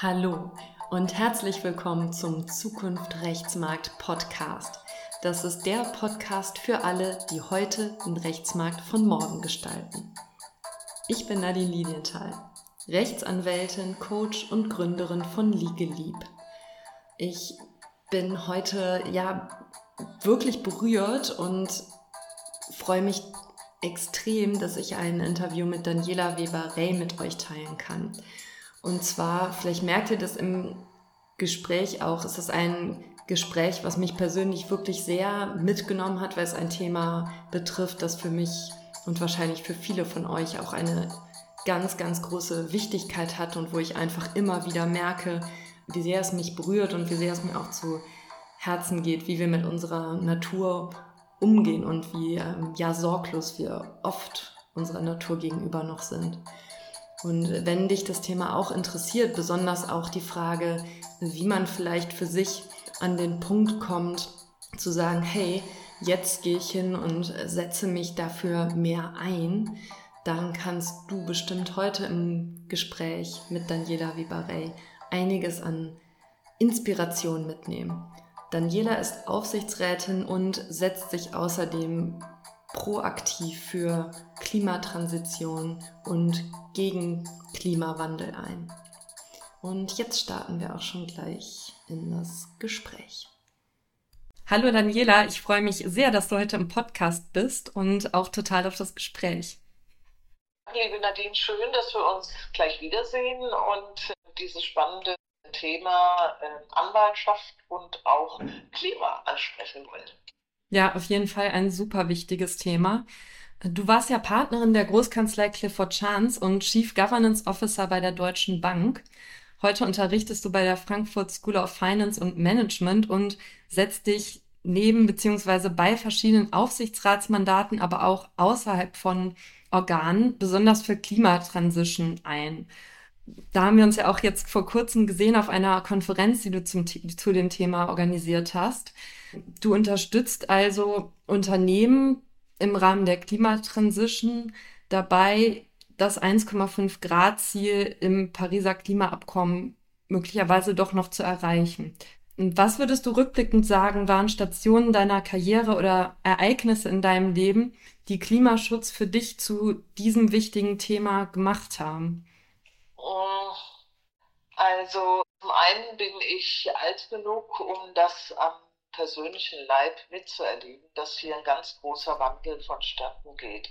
Hallo und herzlich willkommen zum Zukunft Rechtsmarkt Podcast. Das ist der Podcast für alle, die heute den Rechtsmarkt von morgen gestalten. Ich bin Nadine Lilienthal, Rechtsanwältin, Coach und Gründerin von Liegelieb. Ich bin heute ja wirklich berührt und freue mich extrem, dass ich ein Interview mit Daniela Weber-Rey mit euch teilen kann. Und zwar, vielleicht merkt ihr das im Gespräch auch, es ist ein Gespräch, was mich persönlich wirklich sehr mitgenommen hat, weil es ein Thema betrifft, das für mich und wahrscheinlich für viele von euch auch eine ganz, ganz große Wichtigkeit hat und wo ich einfach immer wieder merke, wie sehr es mich berührt und wie sehr es mir auch zu Herzen geht, wie wir mit unserer Natur umgehen und wie ähm, ja sorglos wir oft unserer Natur gegenüber noch sind. Und wenn dich das Thema auch interessiert, besonders auch die Frage, wie man vielleicht für sich an den Punkt kommt, zu sagen, hey, jetzt gehe ich hin und setze mich dafür mehr ein, dann kannst du bestimmt heute im Gespräch mit Daniela Vibarey einiges an Inspiration mitnehmen. Daniela ist Aufsichtsrätin und setzt sich außerdem proaktiv für Klimatransition und gegen Klimawandel ein. Und jetzt starten wir auch schon gleich in das Gespräch. Hallo Daniela, ich freue mich sehr, dass du heute im Podcast bist und auch total auf das Gespräch. Liebe Nadine, schön, dass wir uns gleich wiedersehen und dieses spannende Thema äh, Anwaltschaft und auch Klima ansprechen wollen. Ja, auf jeden Fall ein super wichtiges Thema. Du warst ja Partnerin der Großkanzlei Clifford Chance und Chief Governance Officer bei der Deutschen Bank. Heute unterrichtest du bei der Frankfurt School of Finance und Management und setzt dich neben beziehungsweise bei verschiedenen Aufsichtsratsmandaten, aber auch außerhalb von Organen, besonders für Klimatransition ein. Da haben wir uns ja auch jetzt vor kurzem gesehen auf einer Konferenz, die du zum, zu dem Thema organisiert hast. Du unterstützt also Unternehmen im Rahmen der Klimatransition dabei, das 1,5 Grad Ziel im Pariser Klimaabkommen möglicherweise doch noch zu erreichen. Und was würdest du rückblickend sagen, waren Stationen deiner Karriere oder Ereignisse in deinem Leben, die Klimaschutz für dich zu diesem wichtigen Thema gemacht haben? Also zum einen bin ich alt genug, um das am persönlichen Leib mitzuerleben, dass hier ein ganz großer Wandel vonstatten geht.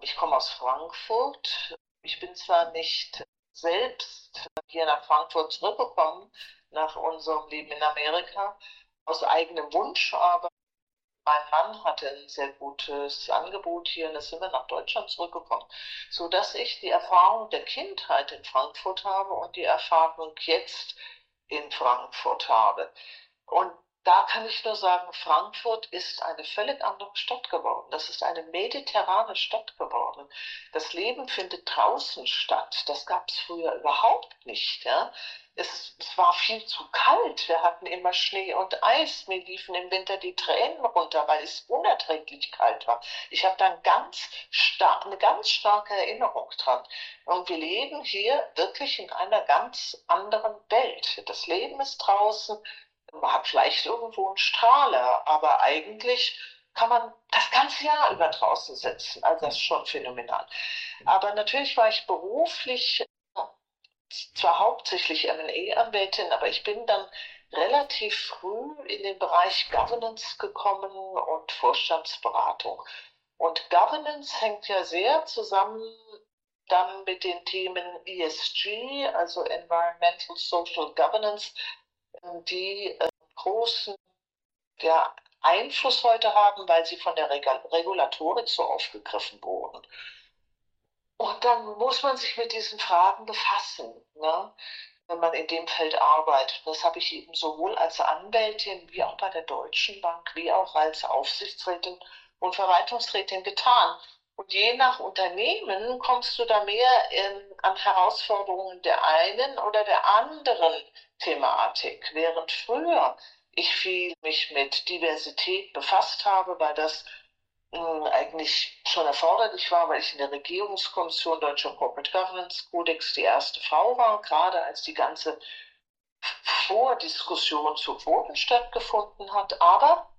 Ich komme aus Frankfurt. Ich bin zwar nicht selbst hier nach Frankfurt zurückgekommen, nach unserem Leben in Amerika, aus eigenem Wunsch, aber mein Mann hatte ein sehr gutes Angebot hier und da sind wir nach Deutschland zurückgekommen, so dass ich die Erfahrung der Kindheit in Frankfurt habe und die Erfahrung jetzt in Frankfurt habe. Und da kann ich nur sagen, Frankfurt ist eine völlig andere Stadt geworden. Das ist eine mediterrane Stadt geworden. Das Leben findet draußen statt. Das gab es früher überhaupt nicht. Ja? Es, es, war viel zu kalt. Wir hatten immer Schnee und Eis. Mir liefen im Winter die Tränen runter, weil es unerträglich kalt war. Ich habe dann ganz stark, eine ganz starke Erinnerung dran. Und wir leben hier wirklich in einer ganz anderen Welt. Das Leben ist draußen man hat vielleicht irgendwo einen Strahler, aber eigentlich kann man das ganze Jahr über draußen sitzen. Also das ist schon phänomenal. Aber natürlich war ich beruflich zwar hauptsächlich M&A-Anwältin, aber ich bin dann relativ früh in den Bereich Governance gekommen und Vorstandsberatung. Und Governance hängt ja sehr zusammen dann mit den Themen ESG, also Environmental Social Governance, die äh, großen ja, Einfluss heute haben, weil sie von der Regulatorik so aufgegriffen wurden. Und dann muss man sich mit diesen Fragen befassen, ne? wenn man in dem Feld arbeitet. Das habe ich eben sowohl als Anwältin wie auch bei der Deutschen Bank, wie auch als Aufsichtsrätin und Verwaltungsrätin getan. Und je nach Unternehmen kommst du da mehr in, an Herausforderungen der einen oder der anderen Thematik. Während früher ich viel mich mit Diversität befasst habe, weil das eigentlich schon erforderlich war, weil ich in der Regierungskommission Deutscher Corporate Governance Codex die erste Frau war, gerade als die ganze Vordiskussion zu Quoten stattgefunden hat. Aber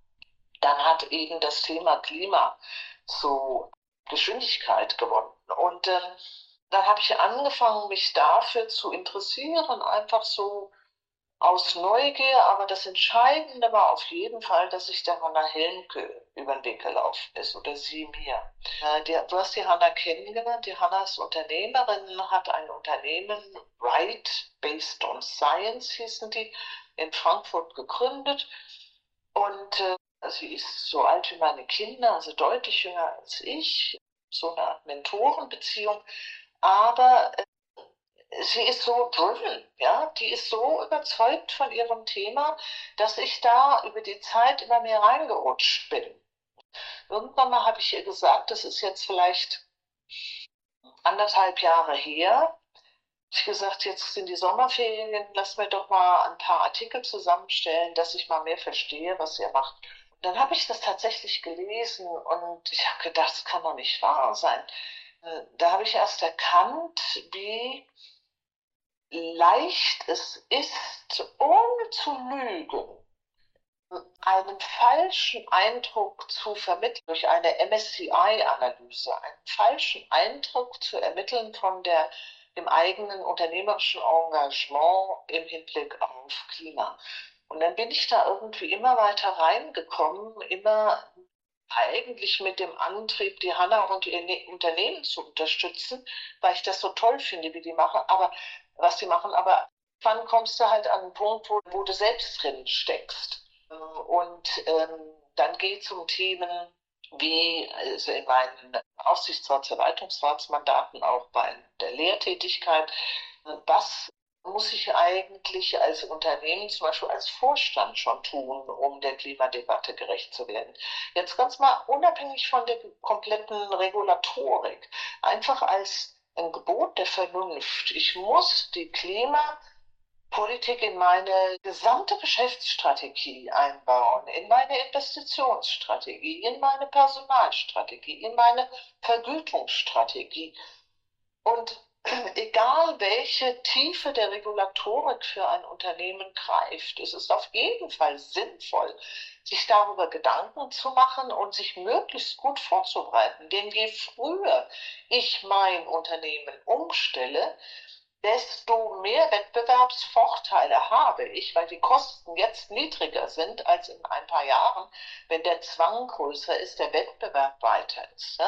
dann hat eben das Thema Klima so Geschwindigkeit gewonnen. Und äh, dann habe ich angefangen, mich dafür zu interessieren, einfach so aus Neugier, aber das Entscheidende war auf jeden Fall, dass sich der Hanna Helmke über den Weg gelaufen ist oder sie mir. Äh, die, du hast die Hanna kennengelernt. Die Hanna ist Unternehmerin, hat ein Unternehmen, Right Based on Science hießen die, in Frankfurt gegründet. Und äh, sie ist so alt wie meine Kinder, also deutlich jünger als ich, so eine Art Mentorenbeziehung. Aber äh, sie ist so driven, ja, die ist so überzeugt von ihrem Thema, dass ich da über die Zeit immer mehr reingerutscht bin. Irgendwann mal habe ich ihr gesagt, das ist jetzt vielleicht anderthalb Jahre her. Ich gesagt, jetzt sind die Sommerferien, lass mir doch mal ein paar Artikel zusammenstellen, dass ich mal mehr verstehe, was ihr macht. Und dann habe ich das tatsächlich gelesen und ich habe gedacht, das kann doch nicht wahr sein. Äh, da habe ich erst erkannt, wie leicht es ist, ohne zu lügen, einen falschen Eindruck zu vermitteln durch eine MSCI-Analyse, einen falschen Eindruck zu ermitteln von der, dem eigenen unternehmerischen Engagement im Hinblick auf Klima. Und dann bin ich da irgendwie immer weiter reingekommen, immer eigentlich mit dem Antrieb, die Hanna und ihr ne-, Unternehmen zu unterstützen, weil ich das so toll finde, wie die machen. Aber was sie machen, aber wann kommst du halt an einen Punkt, wo, wo du selbst drin steckst? Und ähm, dann geht es um Themen wie also in meinen Aufsichtsrats-, Verwaltungsratsmandaten, auch bei der Lehrtätigkeit, was muss ich eigentlich als Unternehmen, zum Beispiel als Vorstand schon tun, um der Klimadebatte gerecht zu werden? Jetzt ganz mal unabhängig von der kompletten Regulatorik, einfach als ein Gebot der Vernunft. Ich muss die Klimapolitik in meine gesamte Geschäftsstrategie einbauen, in meine Investitionsstrategie, in meine Personalstrategie, in meine Vergütungsstrategie. Und egal welche Tiefe der Regulatorik für ein Unternehmen greift, es ist auf jeden Fall sinnvoll, sich darüber Gedanken zu machen und sich möglichst gut vorzubereiten. Denn je früher ich mein Unternehmen umstelle, desto mehr Wettbewerbsvorteile habe ich, weil die Kosten jetzt niedriger sind als in ein paar Jahren, wenn der Zwang größer ist, der Wettbewerb weiter ist.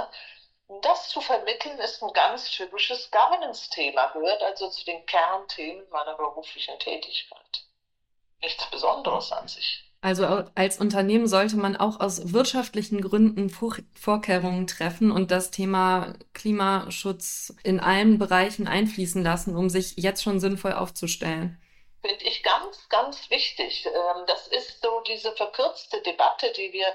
Das zu vermitteln ist ein ganz typisches Governance-Thema, gehört also zu den Kernthemen meiner beruflichen Tätigkeit. Nichts Besonderes an sich. Also als Unternehmen sollte man auch aus wirtschaftlichen Gründen Vorkehrungen treffen und das Thema Klimaschutz in allen Bereichen einfließen lassen, um sich jetzt schon sinnvoll aufzustellen. Finde ich ganz, ganz wichtig. Ähm, das ist so diese verkürzte Debatte, die wir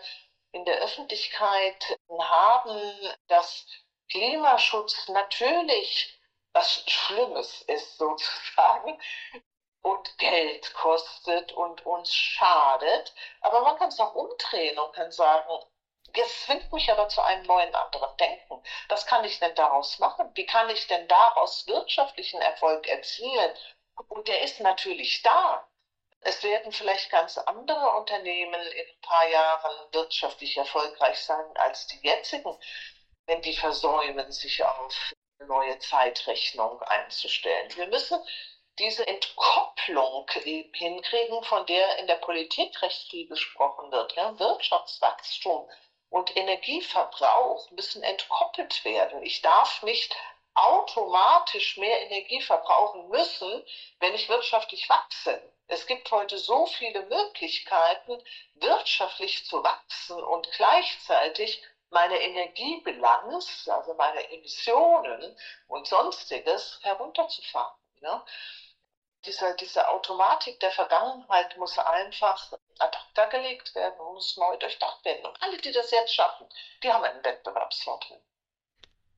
in der Öffentlichkeit haben, dass Klimaschutz natürlich was Schlimmes ist sozusagen, und Geld kostet und uns schadet. Aber man kann es auch umdrehen und kann sagen, jetzt zwingt mich aber zu einem neuen anderen Denken. Was kann ich denn daraus machen? Wie kann ich denn daraus wirtschaftlichen Erfolg erzielen? Und der ist natürlich da. Es werden vielleicht ganz andere Unternehmen in ein paar Jahren wirtschaftlich erfolgreich sein als die jetzigen, wenn die versäumen, sich auf neue Zeitrechnung einzustellen. Wir müssen diese Entkopplung hinkriegen, von der in der Politik recht viel gesprochen wird. Ja? Wirtschaftswachstum und Energieverbrauch müssen entkoppelt werden. Ich darf nicht automatisch mehr Energie verbrauchen müssen, wenn ich wirtschaftlich wachse. Es gibt heute so viele Möglichkeiten, wirtschaftlich zu wachsen und gleichzeitig meine Energiebilanz, also meine Emissionen und sonstiges herunterzufahren. Ja? diese, diese Automatik der Vergangenheit muss einfach ad gelegt werden und muss neu durchdacht werden. Und alle, die das jetzt schaffen, die haben einen Wettbewerbsvorteil.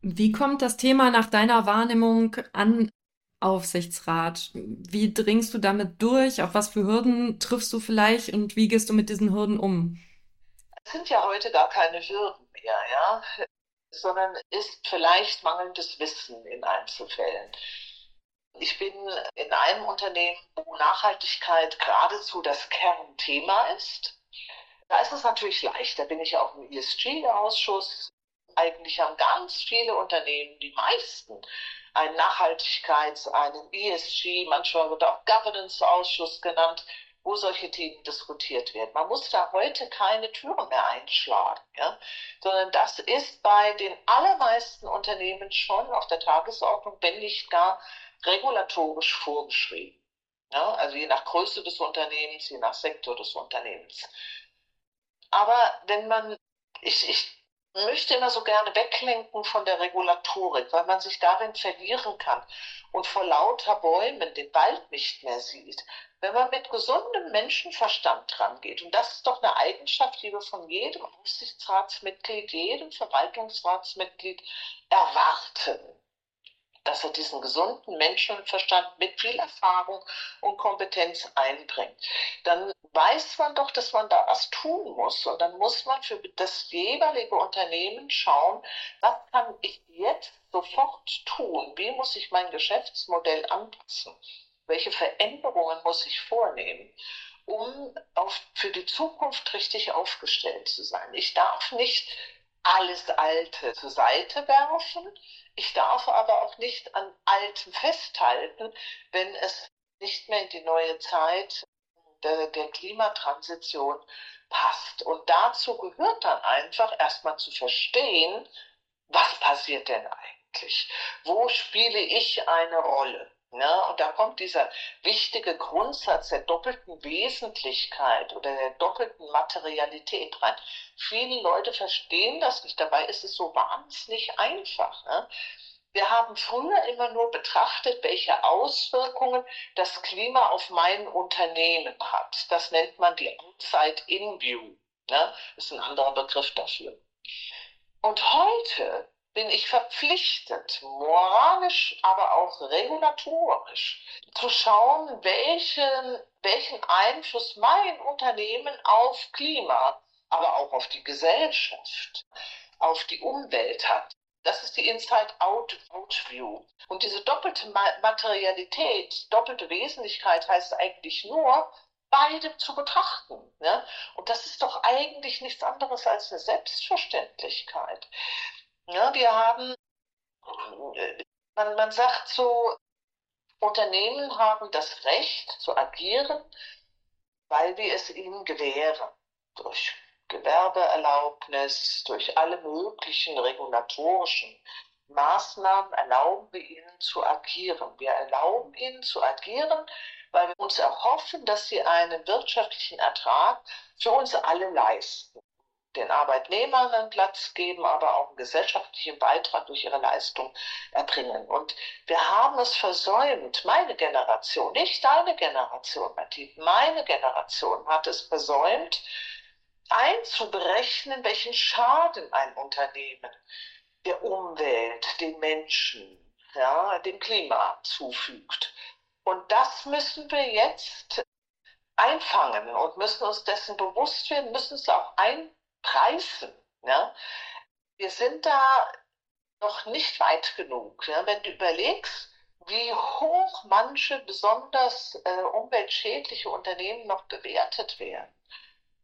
Wie kommt das Thema nach deiner Wahrnehmung an Aufsichtsrat? Wie dringst du damit durch? Auf was für Hürden triffst du vielleicht und wie gehst du mit diesen Hürden um? Es sind ja heute gar keine Hürden mehr. ja, sondern ist vielleicht mangelndes Wissen in Einzelfällen. Ich bin in einem Unternehmen, wo Nachhaltigkeit geradezu das Kernthema ist. Da ist es natürlich leicht, da bin ich auch im ESG-Ausschuss. Eigentlich haben ganz viele Unternehmen, die meisten, einen Nachhaltigkeits-, einen ESG, manchmal wird auch Governance-Ausschuss genannt, wo solche Themen diskutiert werden. Man muss da heute keine Türen mehr einschlagen, ja? sondern das ist bei den allermeisten Unternehmen schon auf der Tagesordnung, wenn nicht gar regulatorisch vorgeschrieben. Ja? Also je nach Größe des Unternehmens, je nach Sektor des Unternehmens. Aber wenn man, ich, ich möchte immer so gerne weglenken von der Regulatorik, weil man sich darin verlieren kann und vor lauter Bäumen den Wald nicht mehr sieht. Wenn man mit gesundem Menschenverstand dran geht, und das ist doch eine Eigenschaft, die wir von jedem Aufsichtsratsmitglied, jedem Verwaltungsratsmitglied erwarten, dass er diesen gesunden Menschenverstand mit viel Erfahrung und Kompetenz einbringt. Dann weiß man doch, dass man da was tun muss. Und dann muss man für das jeweilige Unternehmen schauen, was kann ich jetzt sofort tun? Wie muss ich mein Geschäftsmodell anpassen? Welche Veränderungen muss ich vornehmen? um auf, für die Zukunft richtig aufgestellt zu sein. Ich darf nicht alles Alte zur Seite werfen, ich darf aber auch nicht an Altem festhalten, wenn es nicht mehr in die neue Zeit der, der Klimatransition passt. Und dazu gehört dann einfach erstmal zu verstehen, was passiert denn eigentlich? Wo spiele ich eine Rolle? Ja, und da kommt dieser wichtige Grundsatz der doppelten Wesentlichkeit oder der doppelten Materialität rein. Viele Leute verstehen das nicht. Dabei ist es so wahnsinnig einfach. Ne? Wir haben früher immer nur betrachtet, welche Auswirkungen das Klima auf mein Unternehmen hat. Das nennt man die Outside-In-View. Ne? Ist ein anderer Begriff dafür. Und heute bin ich verpflichtet, moralisch, aber auch regulatorisch, zu schauen, welchen, welchen Einfluss mein Unternehmen auf Klima, aber auch auf die Gesellschaft, auf die Umwelt hat. Das ist die Inside-Out-View. Und diese doppelte Materialität, doppelte Wesentlichkeit heißt eigentlich nur, beide zu betrachten. Ne? Und das ist doch eigentlich nichts anderes als eine Selbstverständlichkeit. Ja, wir haben, man, man sagt so, Unternehmen haben das Recht zu agieren, weil wir es ihnen gewähren. Durch Gewerbeerlaubnis, durch alle möglichen regulatorischen Maßnahmen erlauben wir ihnen zu agieren. Wir erlauben ihnen zu agieren, weil wir uns erhoffen, dass sie einen wirtschaftlichen Ertrag für uns alle leisten den Arbeitnehmern einen Platz geben, aber auch einen gesellschaftlichen Beitrag durch ihre Leistung erbringen. Und wir haben es versäumt, meine Generation, nicht deine Generation, Martin, meine Generation hat es versäumt, einzuberechnen, welchen Schaden ein Unternehmen der Umwelt, den Menschen, ja, dem Klima zufügt. Und das müssen wir jetzt einfangen und müssen uns dessen bewusst werden, müssen es auch ein Preisen. Ja? Wir sind da noch nicht weit genug. Ja? Wenn du überlegst, wie hoch manche besonders äh, umweltschädliche Unternehmen noch bewertet werden.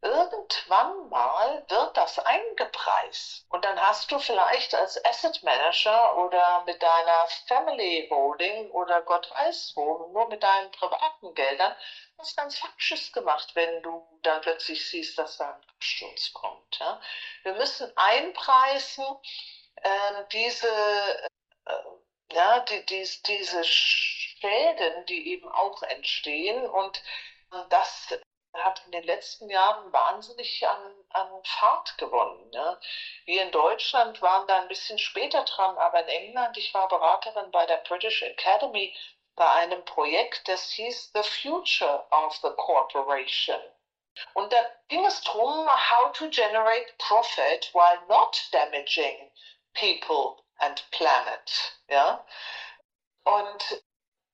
Irgendwann mal wird das eingepreist. Und dann hast du vielleicht als Asset Manager oder mit deiner Family Holding oder Gott weiß wo, nur mit deinen privaten Geldern, was ganz Falsches gemacht, wenn du dann plötzlich siehst, dass da ein Absturz kommt. Ja? Wir müssen einpreisen, äh, diese, äh, ja, die, die, diese Schäden, die eben auch entstehen und das hat in den letzten Jahren wahnsinnig an, an Fahrt gewonnen. Ne? Wir in Deutschland waren da ein bisschen später dran, aber in England, ich war Beraterin bei der British Academy bei einem Projekt, das hieß The Future of the Corporation. Und da ging es darum, how to generate profit while not damaging people and planet. Ja? Und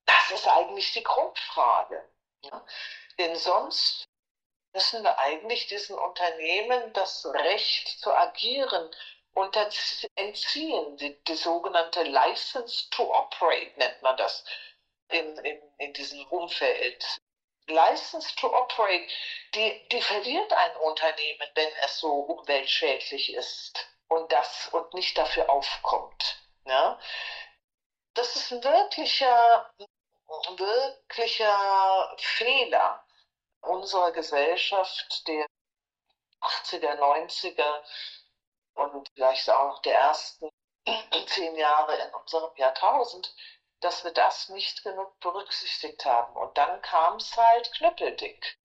das ist eigentlich die Grundfrage. Ja? Denn sonst müssen wir eigentlich diesen Unternehmen das Recht zu agieren und entziehen die, die sogenannte License to Operate, nennt man das in, in, in diesem Umfeld. License to Operate, die, die verliert ein Unternehmen, wenn es so umweltschädlich ist und das und nicht dafür aufkommt. Ja? Das ist ein wirklicher, wirklicher Fehler unserer Gesellschaft der 80er, 90er und vielleicht auch noch der ersten zehn Jahre in unserem Jahrtausend, dass wir das nicht genug berücksichtigt haben. Und dann kam es halt knüppeldick.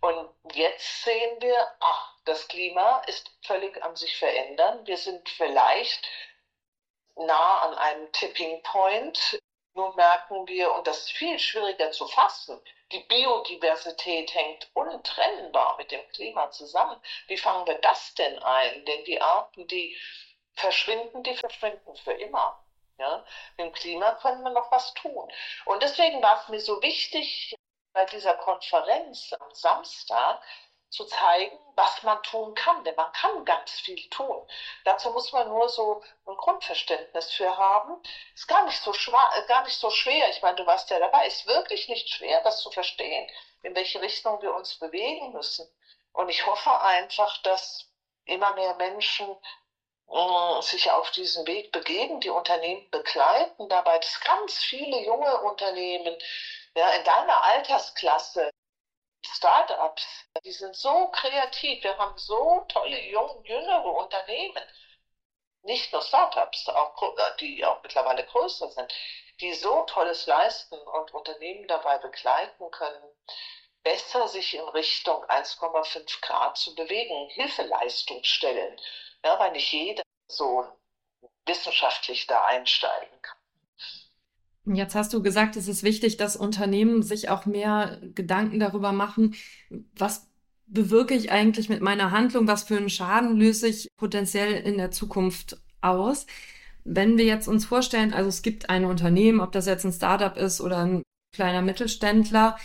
Und jetzt sehen wir, ach, das Klima ist völlig am sich verändern. Wir sind vielleicht nah an einem Tipping Point. Nun merken wir, und das ist viel schwieriger zu fassen, die Biodiversität hängt untrennbar mit dem Klima zusammen. Wie fangen wir das denn ein? Denn die Arten, die verschwinden, die verschwinden für immer. Ja, mit dem Klima können wir noch was tun. Und deswegen war es mir so wichtig, bei dieser Konferenz am Samstag zu zeigen, was man tun kann. Denn man kann ganz viel tun. Dazu muss man nur so ein Grundverständnis für haben. Ist gar nicht so, äh, gar nicht so schwer. Ich meine, du warst ja dabei. Ist wirklich nicht schwer, das zu verstehen, in welche Richtung wir uns bewegen müssen. Und ich hoffe einfach, dass immer mehr Menschen sich auf diesen Weg begeben, die Unternehmen begleiten, dabei, dass ganz viele junge Unternehmen ja, in deiner Altersklasse, Startups, die sind so kreativ, wir haben so tolle junge, jüngere Unternehmen, nicht nur Startups, auch, äh, die auch mittlerweile größer sind, die so Tolles leisten und Unternehmen dabei begleiten können, besser sich in Richtung 1,5 Grad zu bewegen, Hilfeleistungsstellen ja, weil nicht jeder so wissenschaftlich da einsteigen kann. Jetzt hast du gesagt, es ist wichtig, dass Unternehmen sich auch mehr Gedanken darüber machen, was bewirke ich eigentlich mit meiner Handlung, was für einen Schaden löse ich potenziell in der Zukunft aus. Wenn wir jetzt uns vorstellen, also es gibt ein Unternehmen, ob das jetzt ein Startup ist oder ein kleiner Mittelständler,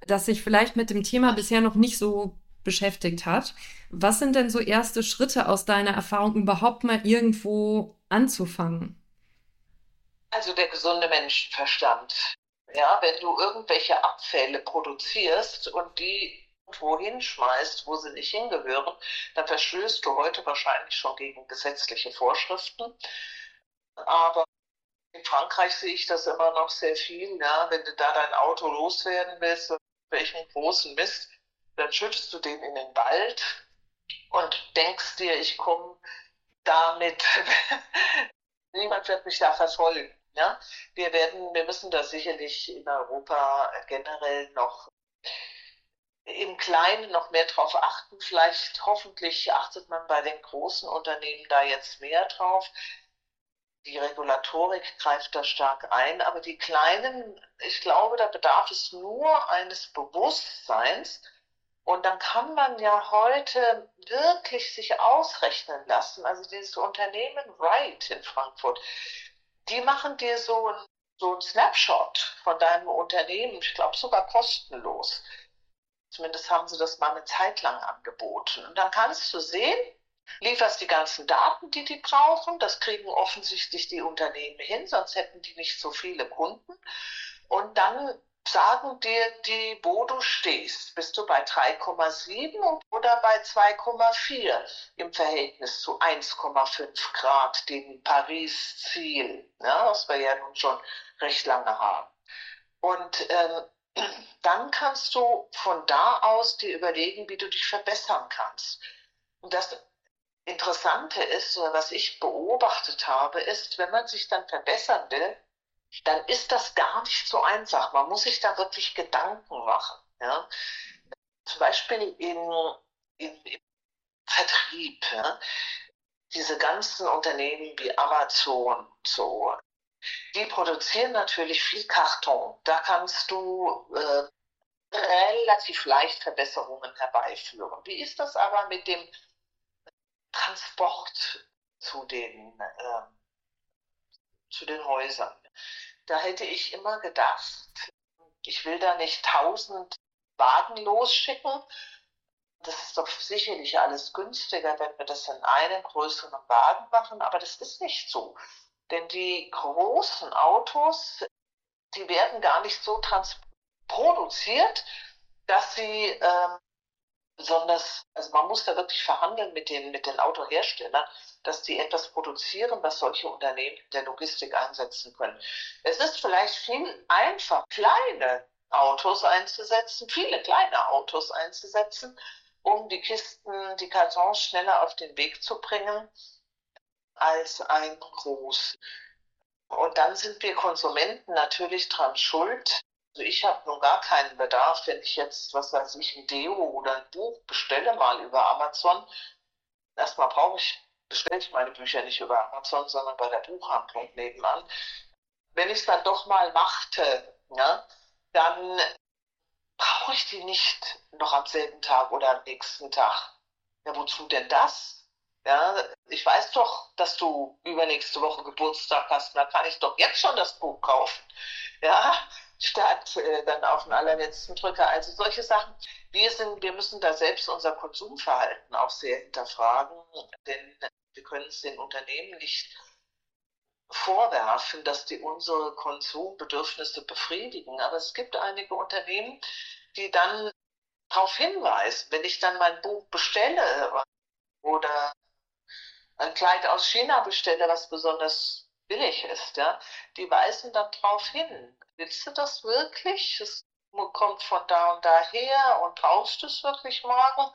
das sich vielleicht mit dem Thema bisher noch nicht so beschäftigt hat. Was sind denn so erste Schritte aus deiner Erfahrung, überhaupt mal irgendwo anzufangen? Also der gesunde Menschenverstand. Ja, wenn du irgendwelche Abfälle produzierst und die irgendwo hinschmeißt, wo sie nicht hingehören, dann verstößt du heute wahrscheinlich schon gegen gesetzliche Vorschriften. Aber in Frankreich sehe ich das immer noch sehr viel. Ja, wenn du da dein Auto loswerden willst, welchen großen Mist, dann schüttest du den in den Wald und denkst dir, ich komme damit, niemand wird mich da verfolgen. Ja? Wir werden, wir müssen da sicherlich in Europa generell noch im Kleinen noch mehr drauf achten. Vielleicht, hoffentlich achtet man bei den großen Unternehmen da jetzt mehr drauf. Die Regulatorik greift da stark ein, aber die kleinen, ich glaube, da bedarf es nur eines Bewusstseins, und dann kann man ja heute wirklich sich ausrechnen lassen. Also dieses Unternehmen Wright in Frankfurt, die machen dir so ein, so ein Snapshot von deinem Unternehmen, ich glaube sogar kostenlos. Zumindest haben sie das mal eine Zeit lang angeboten. Und dann kannst du sehen, lieferst die ganzen Daten, die die brauchen. Das kriegen offensichtlich die Unternehmen hin, sonst hätten die nicht so viele Kunden. Und dann sagen dir die, wo du stehst. Bist du bei 3,7 oder bei 2,4 im Verhältnis zu 1,5 Grad, dem Paris-Ziel, ja, was wir ja nun schon recht lange haben. Und ähm, dann kannst du von da aus dir überlegen, wie du dich verbessern kannst. Und das Interessante ist, oder was ich beobachtet habe, ist, wenn man sich dann verbessern will, dann ist das gar nicht so einfach. Man muss sich da wirklich Gedanken machen. Ja? Zum Beispiel in, in, im Vertrieb. Ja? Diese ganzen Unternehmen wie Amazon, so, die produzieren natürlich viel Karton. Da kannst du äh, relativ leicht Verbesserungen herbeiführen. Wie ist das aber mit dem Transport zu den, äh, zu den Häusern? Da hätte ich immer gedacht, ich will da nicht tausend Wagen losschicken, Das ist doch sicherlich alles günstiger, wenn wir das in einem größeren Wagen machen, aber das ist nicht so. Denn die großen Autos, die werden gar nicht so produziert, dass sie ähm, besonders, also man muss da wirklich verhandeln mit den, mit den Autoherstellern, dass die etwas produzieren, was solche Unternehmen der Logistik einsetzen können. Es ist vielleicht viel einfacher, kleine Autos einzusetzen, viele kleine Autos einzusetzen, um die Kisten, die Kartons schneller auf den Weg zu bringen, als ein groß. Und dann sind wir Konsumenten natürlich dran schuld, also ich habe nun gar keinen Bedarf, wenn ich jetzt, was weiß ich, ein Deo oder ein Buch bestelle mal über Amazon. Erstmal brauche ich, bestelle ich meine Bücher nicht über Amazon, sondern bei der Buchhandlung nebenan. Wenn ich es dann doch mal machte, ja, dann brauche ich die nicht noch am selben Tag oder am nächsten Tag. Ja, wozu denn das? Ja, ich weiß doch, dass du übernächste Woche Geburtstag hast, da kann ich doch jetzt schon das Buch kaufen. Ja, statt äh, dann auf den allerletzten Drücker. Also solche Sachen. Wir sind, wir müssen da selbst unser Konsumverhalten auch sehr hinterfragen, denn wir können es den Unternehmen nicht vorwerfen, dass die unsere Konsumbedürfnisse befriedigen. Aber es gibt einige Unternehmen, die dann darauf hinweisen, wenn ich dann mein Buch bestelle oder ein Kleid aus China bestelle, was besonders billig ist, ja, die weisen dann darauf hin willst du das wirklich? Es kommt von da und da her und brauchst du es wirklich morgen?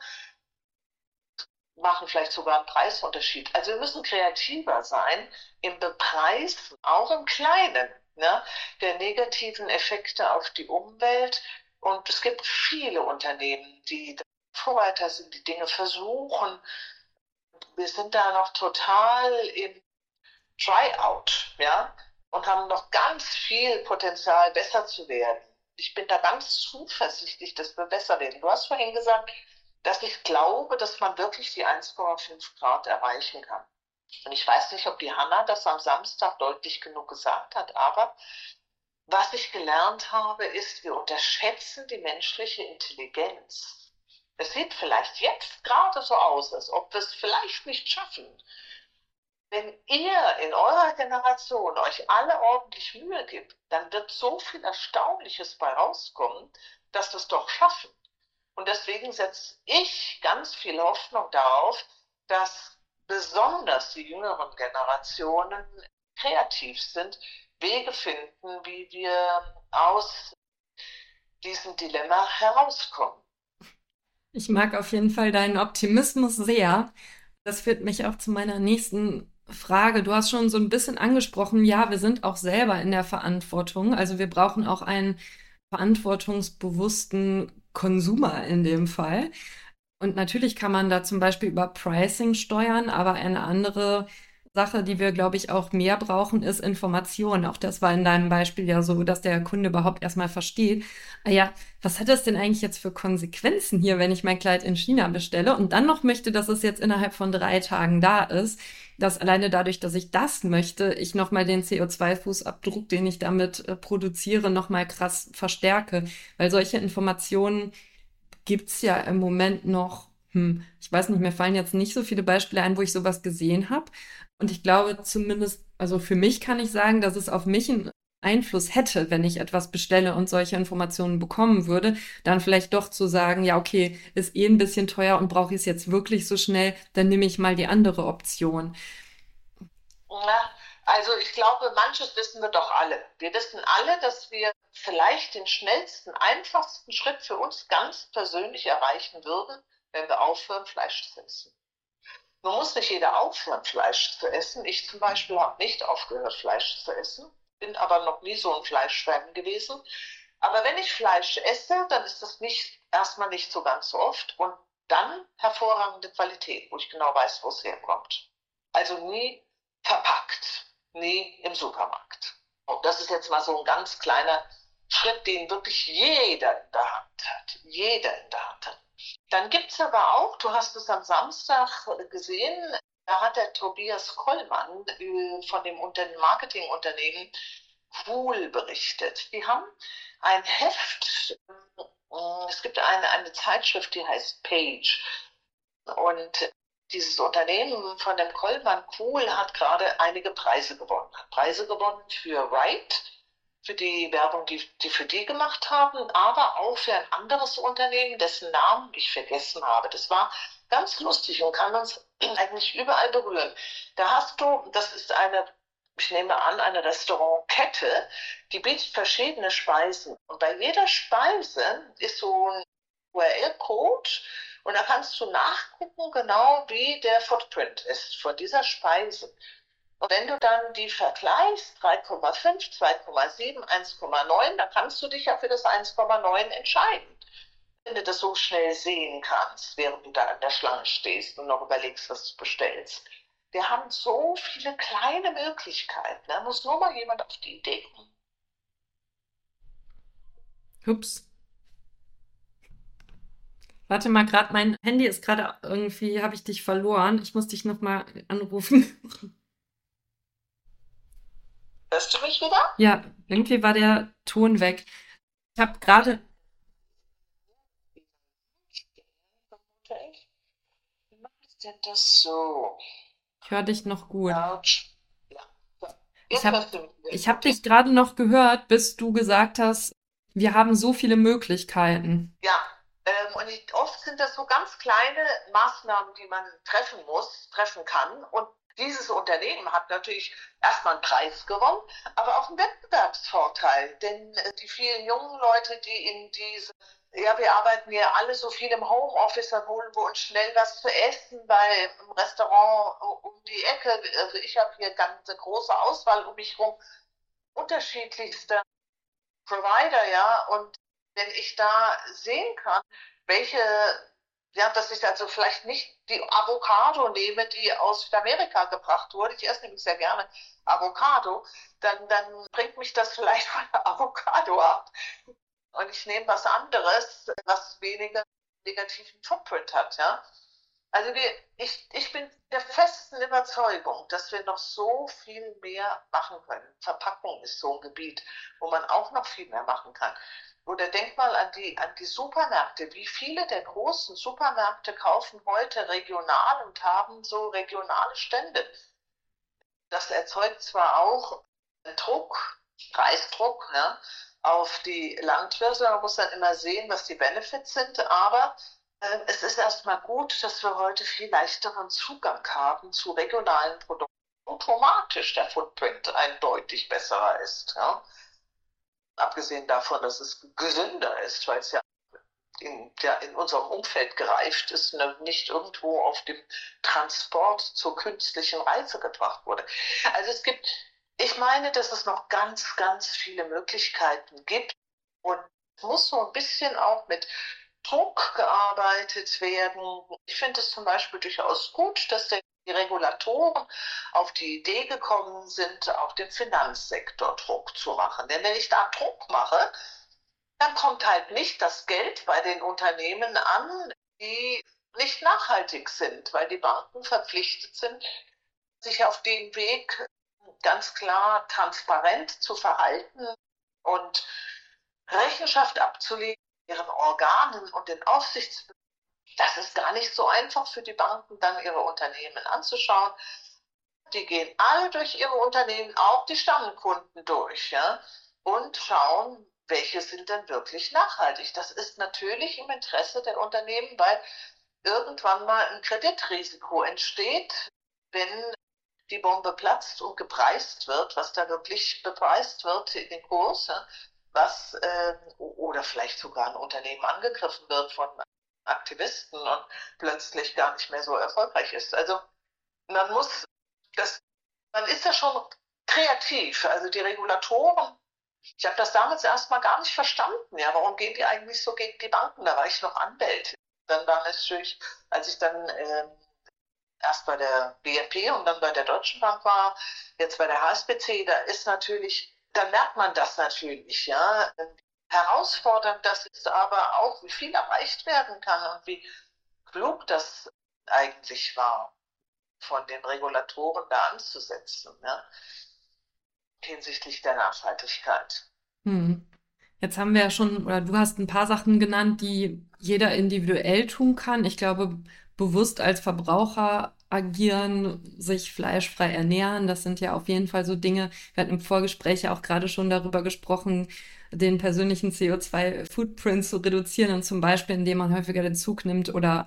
Machen vielleicht sogar einen Preisunterschied. Also wir müssen kreativer sein im Bepreisen, auch im Kleinen, ne, der negativen Effekte auf die Umwelt. Und es gibt viele Unternehmen, die Vorreiter sind, die Dinge versuchen. Wir sind da noch total im Tryout, ja und haben noch ganz viel Potenzial, besser zu werden. Ich bin da ganz zuversichtlich, dass wir besser werden. Du hast vorhin gesagt, dass ich glaube, dass man wirklich die 1,5 Grad erreichen kann. Und ich weiß nicht, ob die Hanna das am Samstag deutlich genug gesagt hat, aber was ich gelernt habe, ist, wir unterschätzen die menschliche Intelligenz. Es sieht vielleicht jetzt gerade so aus, als ob wir es vielleicht nicht schaffen wenn ihr in eurer Generation euch alle ordentlich Mühe gibt, dann wird so viel Erstaunliches bei rauskommen, dass wir es doch schaffen. Und deswegen setze ich ganz viel Hoffnung darauf, dass besonders die jüngeren Generationen kreativ sind, Wege finden, wie wir aus diesem Dilemma herauskommen. Ich mag auf jeden Fall deinen Optimismus sehr. Das führt mich auch zu meiner nächsten Frage. Du hast schon so ein bisschen angesprochen, ja, wir sind auch selber in der Verantwortung. Also wir brauchen auch einen verantwortungsbewussten Konsumer in dem Fall. Und natürlich kann man da zum Beispiel über Pricing steuern, aber eine andere Sache, die wir, glaube ich, auch mehr brauchen, ist Information. Auch das war in deinem Beispiel ja so, dass der Kunde überhaupt erstmal versteht, ah ja, was hat das denn eigentlich jetzt für Konsequenzen hier, wenn ich mein Kleid in China bestelle und dann noch möchte, dass es jetzt innerhalb von drei Tagen da ist, dass alleine dadurch, dass ich das möchte, ich nochmal den CO2-Fußabdruck, den ich damit äh, produziere, nochmal krass verstärke. Weil solche Informationen gibt's ja im Moment noch hm, ich weiß nicht, mir fallen jetzt nicht so viele Beispiele ein, wo ich sowas gesehen habe. Und ich glaube zumindest, also für mich kann ich sagen, dass es auf mich einen Einfluss hätte, wenn ich etwas bestelle und solche Informationen bekommen würde, dann vielleicht doch zu sagen, ja, okay, ist eh ein bisschen teuer und brauche ich es jetzt wirklich so schnell, dann nehme ich mal die andere Option. Na, also ich glaube, manches wissen wir doch alle. Wir wissen alle, dass wir vielleicht den schnellsten, einfachsten Schritt für uns ganz persönlich erreichen würden, wenn wir aufhören, Fleisch zu essen. Muss nicht jeder aufhören, Fleisch zu essen. Ich zum Beispiel habe nicht aufgehört, Fleisch zu essen, bin aber noch nie so ein Fleischschwein gewesen. Aber wenn ich Fleisch esse, dann ist das nicht, erstmal nicht so ganz so oft und dann hervorragende Qualität, wo ich genau weiß, wo es herkommt. Also nie verpackt, nie im Supermarkt. Und das ist jetzt mal so ein ganz kleiner Schritt, den wirklich jeder in der Hand hat. Jeder in der Hand hat. Dann gibt es aber auch, du hast es am Samstag gesehen, da hat der Tobias Kollmann äh, von dem Marketingunternehmen Cool berichtet. Die haben ein Heft Mm, es gibt eine, eine Zeitschrift, die heißt Page. Und dieses Unternehmen von dem Kollmann Kuhl hat gerade einige Preise gewonnen. Hat Preise gewonnen für Wright, für die Werbung, die, die für die gemacht haben, aber auch für ein anderes Unternehmen, dessen Namen ich vergessen habe. Das war ganz lustig und kann uns eigentlich überall berühren. Da hast du, das ist eine, ich nehme an, eine Restaurantkette, die bietet verschiedene Speisen. Und bei jeder Speise ist so ein URL-Code und da kannst du nachgucken, genau wie der Footprint ist von dieser Speise. Und wenn du dann die vergleichst, 3,5, 2,7, 1,9, dann kannst du dich ja für das 1,9 entscheiden. Wenn du das so schnell sehen kannst, während du da an der Schlange stehst und noch überlegst, was du bestellst. Wir haben so viele kleine Möglichkeiten. Da muss nur mal jemand auf die Idee kommen. Ups. Warte mal, gerade mein Handy ist gerade irgendwie, habe ich dich verloren. Ich muss dich nochmal anrufen. Hörst du mich wieder? Ja, irgendwie war der Ton weg. Ich habe gerade. Wie macht denn das so? Ich höre dich noch gut. Ja. Ich habe hab dich gerade noch gehört, bis du gesagt hast, wir haben so viele Möglichkeiten. Ja, ähm, und ich, oft sind das so ganz kleine Maßnahmen, die man treffen muss, treffen kann. Und dieses Unternehmen hat natürlich erstmal einen Preis gewonnen, aber auch einen Wettbewerbsvorteil. Denn äh, die vielen jungen Leute, die in diese, ja, wir arbeiten ja alle so viel im Homeoffice, dann holen wir uns schnell was zu essen, weil im Restaurant um die Ecke, also ich habe hier ganz eine große Auswahl um mich herum, unterschiedlichste Provider, ja, und wenn ich da sehen kann, welche, ja, dass ich also vielleicht nicht die Avocado nehme, die aus Südamerika gebracht wurde, ich esse nämlich sehr gerne Avocado, dann, dann bringt mich das vielleicht von der Avocado ab. Und ich nehme was anderes, was weniger negativen Footprint hat, ja. Also wir, ich, ich bin der festen Überzeugung, dass wir noch so viel mehr machen können. Verpackung ist so ein Gebiet, wo man auch noch viel mehr machen kann. Oder denk mal an die, an die Supermärkte. Wie viele der großen Supermärkte kaufen heute regional und haben so regionale Stände? Das erzeugt zwar auch Druck, Preisdruck ja, auf die Landwirte. Man muss dann immer sehen, was die Benefits sind. Aber äh, es ist erstmal gut, dass wir heute viel leichteren Zugang haben zu regionalen Produkten. Automatisch der Footprint ein deutlich besserer ist. Ja. Abgesehen davon, dass es gesünder ist, weil es ja in, ja, in unserem Umfeld gereift ist, ne, nicht irgendwo auf dem Transport zur künstlichen Reise gebracht wurde. Also es gibt, ich meine, dass es noch ganz, ganz viele Möglichkeiten gibt und muss so ein bisschen auch mit Druck gearbeitet werden. Ich finde es zum Beispiel durchaus gut, dass der die Regulatoren auf die Idee gekommen sind, auch den Finanzsektor Druck zu machen. Denn wenn ich da Druck mache, dann kommt halt nicht das Geld bei den Unternehmen an, die nicht nachhaltig sind, weil die Banken verpflichtet sind, sich auf dem Weg ganz klar transparent zu verhalten und Rechenschaft abzulegen ihren Organen und den Aufsichtsbehörden das ist gar nicht so einfach für die Banken, dann ihre Unternehmen anzuschauen. Die gehen alle durch ihre Unternehmen, auch die Stammkunden durch, ja, und schauen, welche sind denn wirklich nachhaltig. Das ist natürlich im Interesse der Unternehmen, weil irgendwann mal ein Kreditrisiko entsteht, wenn die Bombe platzt und gepreist wird, was da wirklich bepreist wird in den Kurs, was äh, oder vielleicht sogar ein Unternehmen angegriffen wird von Aktivisten und plötzlich gar nicht mehr so erfolgreich ist. Also man muss das, man ist ja schon kreativ. Also die Regulatoren, ich habe das damals erstmal gar nicht verstanden. Ja, warum gehen die eigentlich so gegen die Banken? Da war ich noch Anwältin. Dann war natürlich, als ich dann äh, erst bei der BNP und dann bei der Deutschen Bank war, jetzt bei der HSBC, da ist natürlich, da merkt man das natürlich, ja, herausfordernd das ist aber auch, wie viel erreicht werden kann und wie klug das eigentlich war, von den Regulatoren da anzusetzen, ja, hinsichtlich der Nachhaltigkeit. Hm. Jetzt haben wir ja schon, oder du hast ein paar Sachen genannt, die jeder individuell tun kann. Ich glaube, bewusst als Verbraucher agieren, sich fleischfrei ernähren, das sind ja auf jeden Fall so Dinge. Wir hatten im Vorgespräch ja auch gerade schon darüber gesprochen, den persönlichen CO2-Footprint zu reduzieren und zum Beispiel, indem man häufiger den Zug nimmt oder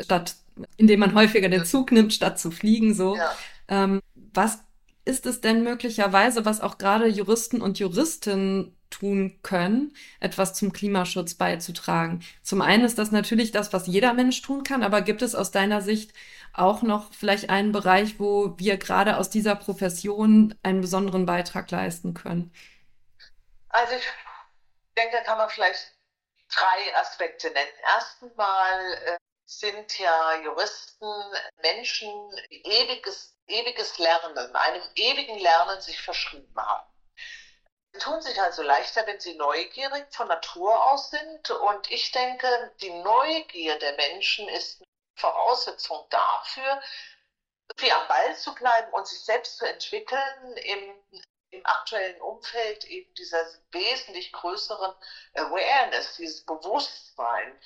statt, indem man häufiger den Zug nimmt, statt zu fliegen, so. Ja. Ähm, was ist es denn möglicherweise, was auch gerade Juristen und Juristinnen tun können, etwas zum Klimaschutz beizutragen? Zum einen ist das natürlich das, was jeder Mensch tun kann, aber gibt es aus deiner Sicht auch noch vielleicht einen Bereich, wo wir gerade aus dieser Profession einen besonderen Beitrag leisten können? Also ich denke, da kann man vielleicht drei Aspekte nennen. Erstens äh, sind ja Juristen Menschen, die ewiges, ewiges Lernen, einem ewigen Lernen sich verschrieben haben. Sie tun sich also leichter, wenn sie neugierig von Natur aus sind. Und ich denke, die Neugier der Menschen ist Voraussetzung dafür, irgendwie am Ball zu bleiben und sich selbst zu entwickeln im, im aktuellen Umfeld eben dieser wesentlich größeren Awareness, dieses Bewusstsein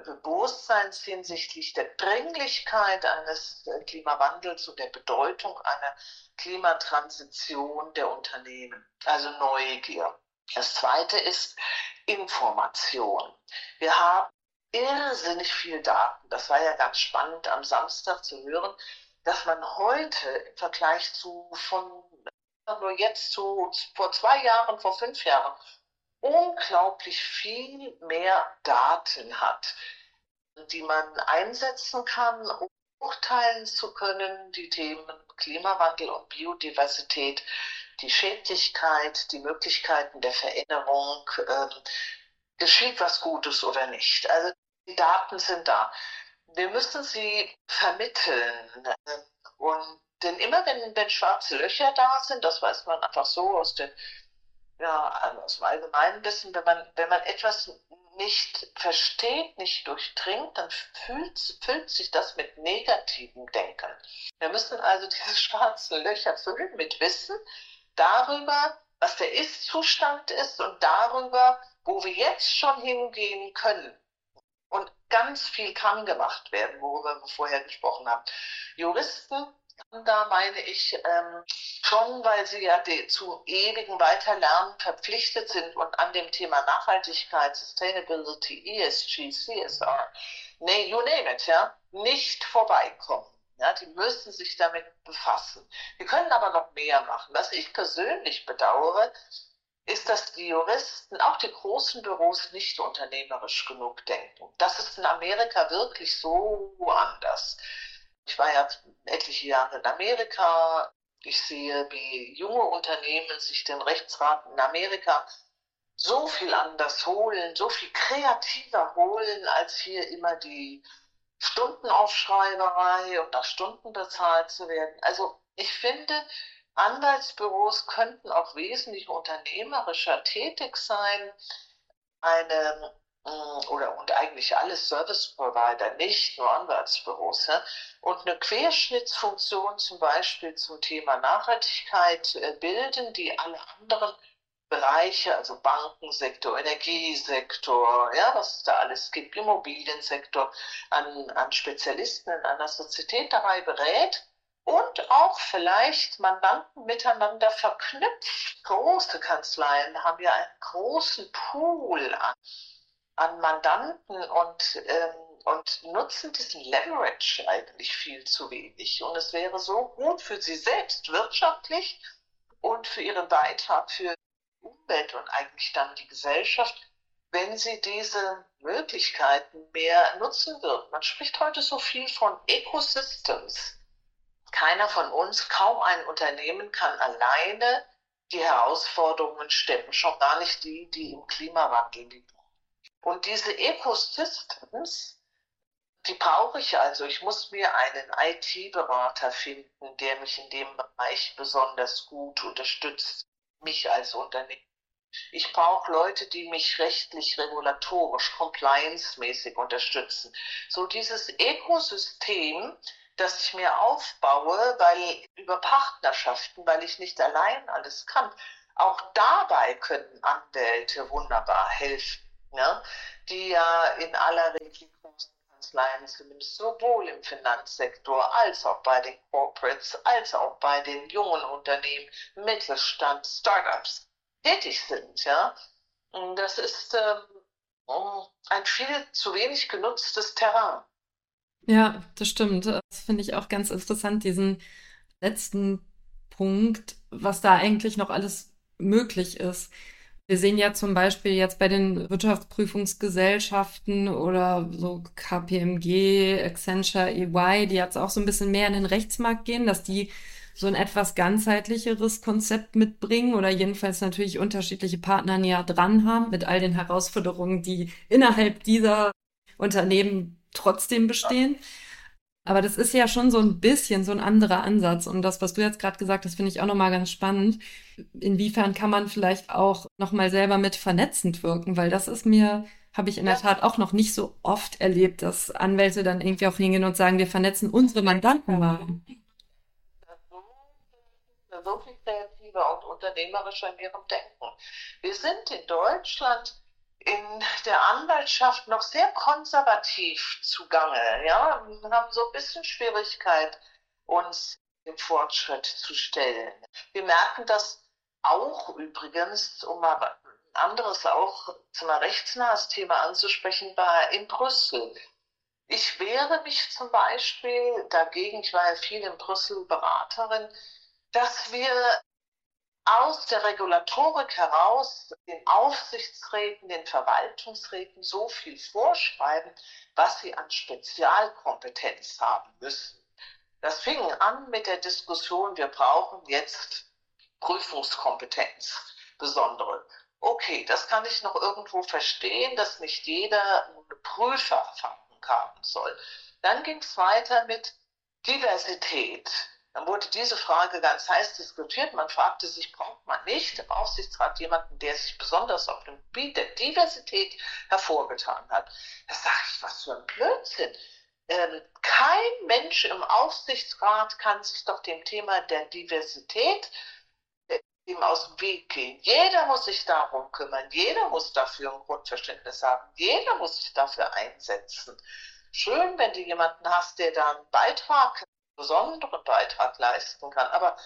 Bewusstseins hinsichtlich der Dringlichkeit eines äh, Klimawandels und der Bedeutung einer Klimatransition der Unternehmen, also Neugier. Das zweite ist Information. Wir haben irrsinnig viel Daten. Das war ja ganz spannend am Samstag zu hören, dass man heute im Vergleich zu von nur jetzt zu vor zwei Jahren, vor fünf Jahren unglaublich viel mehr Daten hat, die man einsetzen kann, um urteilen zu können, die Themen Klimawandel und Biodiversität, die Schädlichkeit, die Möglichkeiten der Veränderung, äh, geschieht was Gutes oder nicht. Also die Daten sind da. Wir müssen sie vermitteln. Und denn immer wenn, wenn schwarze Löcher da sind, das weiß man einfach so aus den ja, also aus dem allgemeinen Wissen, wenn man, wenn man etwas nicht versteht, nicht durchdringt, dann fühlt, füllt sich das mit negativem Denken. Wir müssen also diese schwarzen Löcher füllen mit Wissen darüber, was der Ist-Zustand ist und darüber, wo wir jetzt schon hingehen können. Und ganz viel kann gemacht werden, worüber wir vorher gesprochen haben. Juristen da meine ich ähm, schon, weil sie ja zum ewigen Weiterlernen verpflichtet sind und an dem Thema Nachhaltigkeit, Sustainability, ESG, CSR, nee, you name it, ja, nicht vorbeikommen. Ja, die müssen sich damit befassen. Wir können aber noch mehr machen. Was ich persönlich bedauere, ist, dass die Juristen, auch die großen Büros, nicht unternehmerisch genug denken. Das ist in Amerika wirklich so anders. Ich war ja etliche Jahre in Amerika. Ich sehe, wie junge Unternehmen sich den Rechtsrat in Amerika so viel anders holen, so viel kreativer holen, als hier immer die Stundenaufschreiberei und nach Stunden bezahlt zu werden. Also ich finde, Anwaltsbüros könnten auch wesentlich unternehmerischer tätig sein. Eine oder und eigentlich alle Service Provider, nicht nur Anwaltsbüros. Ja? Und eine Querschnittsfunktion zum Beispiel zum Thema Nachhaltigkeit äh, bilden, die alle anderen Bereiche, also Bankensektor, Energiesektor, ja, was es da alles gibt, Immobiliensektor, an, an Spezialisten in einer Sozietät dabei berät und auch vielleicht Mandanten miteinander verknüpft. Große Kanzleien haben ja einen großen Pool an an Mandanten und, ähm, und nutzen diesen Leverage eigentlich viel zu wenig. Und es wäre so gut für sie selbst wirtschaftlich und für ihren Beitrag für die Umwelt und eigentlich dann die Gesellschaft, wenn sie diese Möglichkeiten mehr nutzen würden. Man spricht heute so viel von Ecosystems. Keiner von uns, kaum ein Unternehmen kann alleine die Herausforderungen stemmen, schon gar nicht die, die im Klimawandel liegen. Und diese Ecosystems, die brauche ich also. Ich muss mir einen IT-Berater finden, der mich in dem Bereich besonders gut unterstützt, mich als Unternehmen. Ich brauche Leute, die mich rechtlich, regulatorisch, compliance-mäßig unterstützen. So dieses Ökosystem, das ich mir aufbaue, weil über Partnerschaften, weil ich nicht allein alles kann, Auch dabei können Anwälte wunderbar helfen, ne? die ja in aller Regel großen Kanzleien zumindest sowohl im Finanzsektor als auch bei den Corporates, als auch bei den jungen Unternehmen, Mittelstand, Startups tätig sind. Ja? Das ist ähm, ein viel zu wenig genutztes Terrain. Ja, das stimmt. Das finde ich auch ganz interessant, diesen letzten Punkt, was da eigentlich noch alles möglich ist. Wir sehen ja zum Beispiel jetzt bei den Wirtschaftsprüfungsgesellschaften oder so KPMG, Accenture, EY, die jetzt auch so ein bisschen mehr in den Rechtsmarkt gehen, dass die so ein etwas ganzheitlicheres Konzept mitbringen oder jedenfalls natürlich unterschiedliche Partner näher dran haben mit all den Herausforderungen, die innerhalb dieser Unternehmen trotzdem bestehen. Aber das ist ja schon so ein bisschen so ein anderer Ansatz. Und das, was du jetzt gerade gesagt hast, finde ich auch nochmal ganz spannend. Inwiefern kann man vielleicht auch nochmal selber mit vernetzend wirken? Weil das ist mir, habe ich in der Tat auch noch nicht so oft erlebt, dass Anwälte dann irgendwie auch hingehen und sagen, wir vernetzen unsere Mandanten mal. So viel kreativer und unternehmerischer in ihrem Denken. Wir sind in Deutschland in der Anwaltschaft noch sehr konservativ zugange. Ja? Wir haben so ein bisschen Schwierigkeit, uns dem Fortschritt zu stellen. Wir merken das auch übrigens, um mal ein anderes auch zum rechtsnahes Thema anzusprechen, war in Brüssel. Ich wehre mich zum Beispiel dagegen, ich war ja viel in Brüssel Beraterin, dass wir aus der Regulatorik heraus den Aufsichtsräten, den Verwaltungsräten so viel vorschreiben, was sie an Spezialkompetenz haben müssen. Das fing an mit der Diskussion, wir brauchen jetzt Prüfungskompetenz, besondere. Okay, das kann ich noch irgendwo verstehen, dass nicht jeder eine Prüfererfahrung haben soll. Dann ging es weiter mit Diversität. Dann wurde diese Frage ganz heiß diskutiert. Man fragte sich, braucht man nicht im Aufsichtsrat jemanden, der sich besonders auf dem Gebiet der Diversität hervorgetan hat? Da sage ich, was für ein Blödsinn. Ähm, kein Mensch im Aufsichtsrat kann sich doch dem Thema der Diversität äh, ihm aus dem Weg gehen. Jeder muss sich darum kümmern, jeder muss dafür ein Grundverständnis haben, jeder muss sich dafür einsetzen. Schön, wenn du jemanden hast, der da einen Beitrag besonderen Beitrag leisten kann. Aber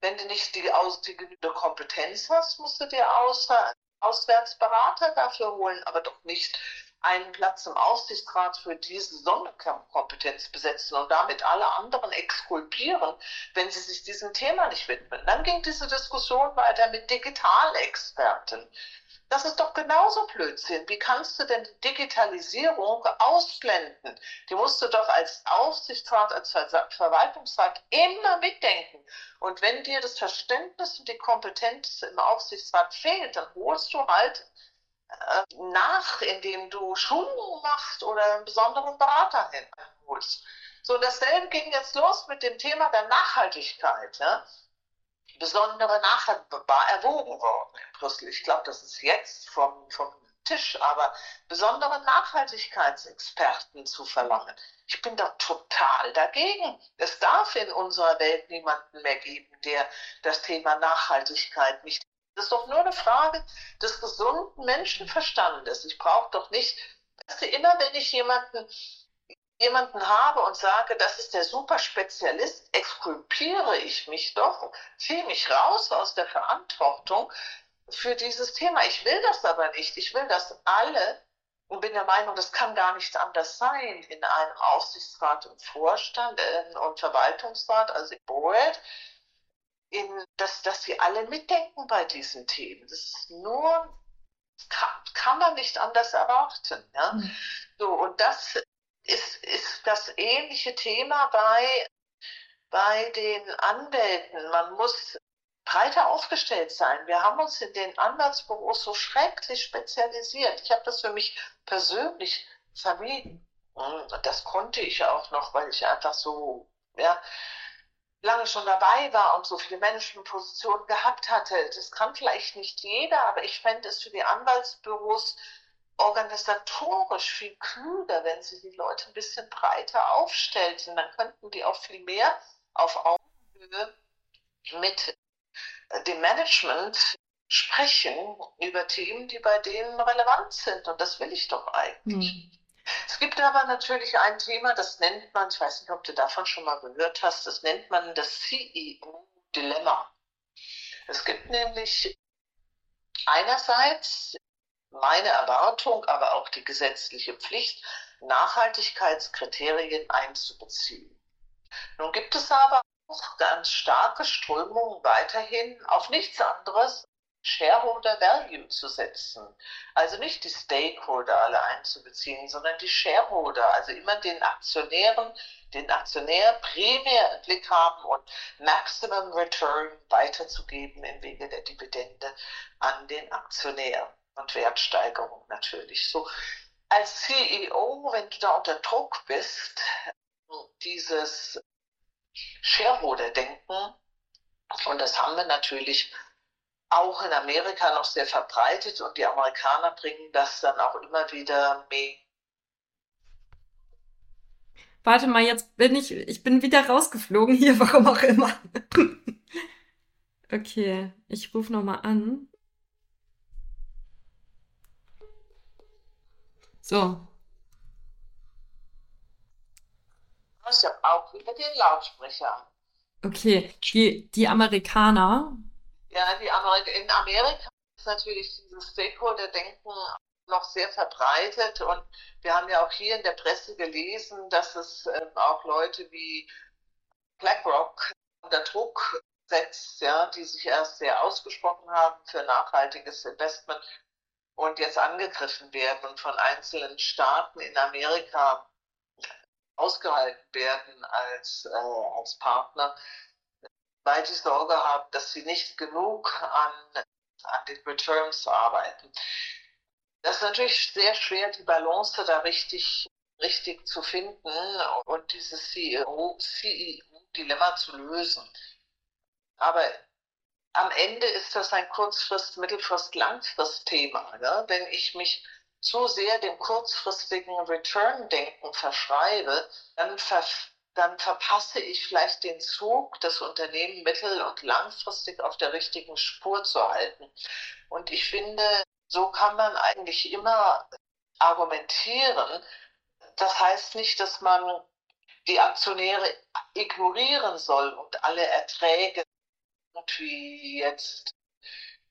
wenn du nicht die, aus, die genügende Kompetenz hast, musst du dir außer, Auswärtsberater dafür holen, aber doch nicht einen Platz im Aufsichtsrat für diese Sonderkompetenz besetzen und damit alle anderen exkulpieren, wenn sie sich diesem Thema nicht widmen. Dann ging diese Diskussion weiter mit Digitalexperten. Das ist doch genauso Blödsinn. Wie kannst du denn die Digitalisierung ausblenden? Die musst du doch als Aufsichtsrat, als Ver Verwaltungsrat immer mitdenken. Und wenn dir das Verständnis und die Kompetenz im Aufsichtsrat fehlt, dann holst du halt äh, nach, indem du Schulungen machst oder einen besonderen Berater hinholst. So, dasselbe ging jetzt los mit dem Thema der Nachhaltigkeit. Ja? Besondere war erwogen worden in Brüssel. Ich glaube, das ist jetzt vom, vom Tisch, aber besondere Nachhaltigkeitsexperten zu verlangen. Ich bin da total dagegen. Es darf in unserer Welt niemanden mehr geben, der das Thema Nachhaltigkeit nicht. Das ist doch nur eine Frage des gesunden Menschenverstandes. Ich brauche doch nicht, immer wenn ich jemanden jemanden habe und sage, das ist der Superspezialist, exkulpiere ich mich doch, ziehe mich raus aus der Verantwortung für dieses Thema. Ich will das aber nicht. Ich will, dass alle, und bin der Meinung, das kann gar nicht anders sein, in einem Aufsichtsrat und Vorstand äh, und Verwaltungsrat, also im Board, in, dass, dass sie alle mitdenken bei diesen Themen. Das ist nur, kann, kann man nicht anders erwarten. Ja? Mhm. So, und das ist, ist das ähnliche Thema bei, bei den Anwälten. Man muss breiter aufgestellt sein. Wir haben uns in den Anwaltsbüros so schrecklich spezialisiert. Ich habe das für mich persönlich vermieden. Und das konnte ich auch noch, weil ich einfach so ja, lange schon dabei war und so viele Managementpositionen gehabt hatte. Das kann vielleicht nicht jeder, aber ich fände es für die Anwaltsbüros organisatorisch viel klüger, wenn sie die Leute ein bisschen breiter aufstellten. Dann könnten die auch viel mehr auf Augenhöhe mit dem Management sprechen über Themen, die bei denen relevant sind. Und das will ich doch eigentlich. Mhm. Es gibt aber natürlich ein Thema, das nennt man, ich weiß nicht, ob du davon schon mal gehört hast, das nennt man das CEO-Dilemma. Es gibt nämlich einerseits meine Erwartung, aber auch die gesetzliche Pflicht, Nachhaltigkeitskriterien einzubeziehen. Nun gibt es aber auch ganz starke Strömungen weiterhin auf nichts anderes Shareholder Value zu setzen. Also nicht die Stakeholder alle einzubeziehen, sondern die Shareholder, also immer den Aktionären, den Aktionär primär im Blick haben und Maximum Return weiterzugeben im Wege der Dividende an den Aktionär und Wertsteigerung natürlich. So als CEO, wenn du da unter Druck bist, dieses Shareholder-Denken, und das haben wir natürlich auch in Amerika noch sehr verbreitet und die Amerikaner bringen das dann auch immer wieder mehr. Warte mal, jetzt bin ich, ich bin wieder rausgeflogen hier, warum auch immer. okay, ich rufe nochmal an. So. Ich habe auch wieder den Lautsprecher. Okay, die, die Amerikaner ja, die Amerika in Amerika ist natürlich dieses Stakeholder-Denken noch sehr verbreitet und wir haben ja auch hier in der Presse gelesen, dass es ähm, auch Leute wie BlackRock unter Druck setzt, ja, die sich erst sehr ausgesprochen haben für nachhaltiges Investment und jetzt angegriffen werden und von einzelnen Staaten in Amerika ausgehalten werden als, äh, als Partner weil sie Sorge haben, dass sie nicht genug an, an den Returns arbeiten. Das ist natürlich sehr schwer, die Balance da richtig, richtig zu finden und dieses CEO-Dilemma CEO zu lösen. Aber am Ende ist das ein Kurzfrist-, Mittelfrist-, Langfrist-Thema. Ne? Wenn ich mich zu sehr dem kurzfristigen Return-Denken verschreibe, dann ver dann verpasse ich vielleicht den Zug, das Unternehmen mittel- und langfristig auf der richtigen Spur zu halten. Und ich finde, so kann man eigentlich immer argumentieren. Das heißt nicht, dass man die Aktionäre ignorieren soll und alle Erträge wie jetzt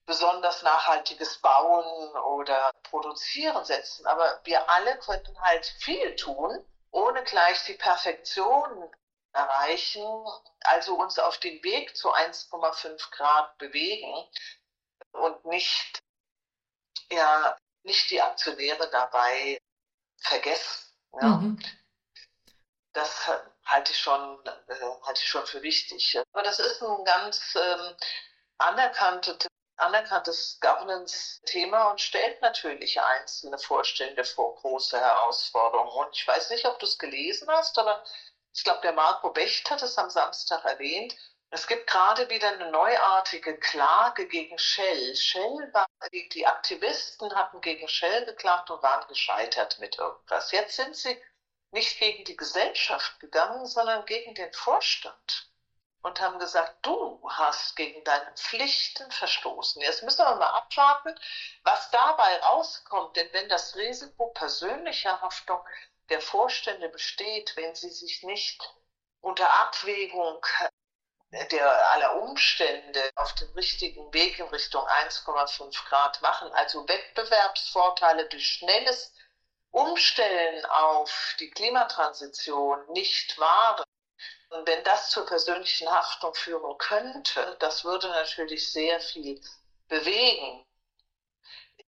besonders nachhaltiges Bauen oder Produzieren setzen. Aber wir alle könnten halt viel tun, ohne gleich die Perfektion erreichen, also uns auf den Weg zu 1,5 Grad bewegen und nicht, ja, nicht die Aktionäre dabei vergessen. Ja. Mhm. Das halte ich schon, äh, halte ich schon für wichtig. Aber das ist ein ganz ähm, anerkanntes anerkanntes Governance-Thema und stellt natürlich einzelne Vorstände vor große Herausforderungen. Und ich weiß nicht, ob du es gelesen hast, aber ich glaube, der Marco Becht hat es am Samstag erwähnt. Es gibt gerade wieder eine neuartige Klage gegen Shell. Shell war, die, Aktivisten hatten gegen Shell geklagt und waren gescheitert mit irgendwas. Jetzt sind sie nicht gegen die Gesellschaft gegangen, sondern gegen den Vorstand und haben gesagt, du hast gegen deine Pflichten verstoßen. Jetzt müssen wir mal abwarten, was dabei rauskommt. Denn wenn das Risiko persönlicher Haftung der Vorstände besteht, wenn sie sich nicht unter Abwägung der aller Umstände auf dem richtigen Weg in Richtung 1,5 Grad machen, also Wettbewerbsvorteile durch schnelles Umstellen auf die Klimatransition nicht wahren, und wenn das zur persönlichen Haftung führen könnte, das würde natürlich sehr viel bewegen.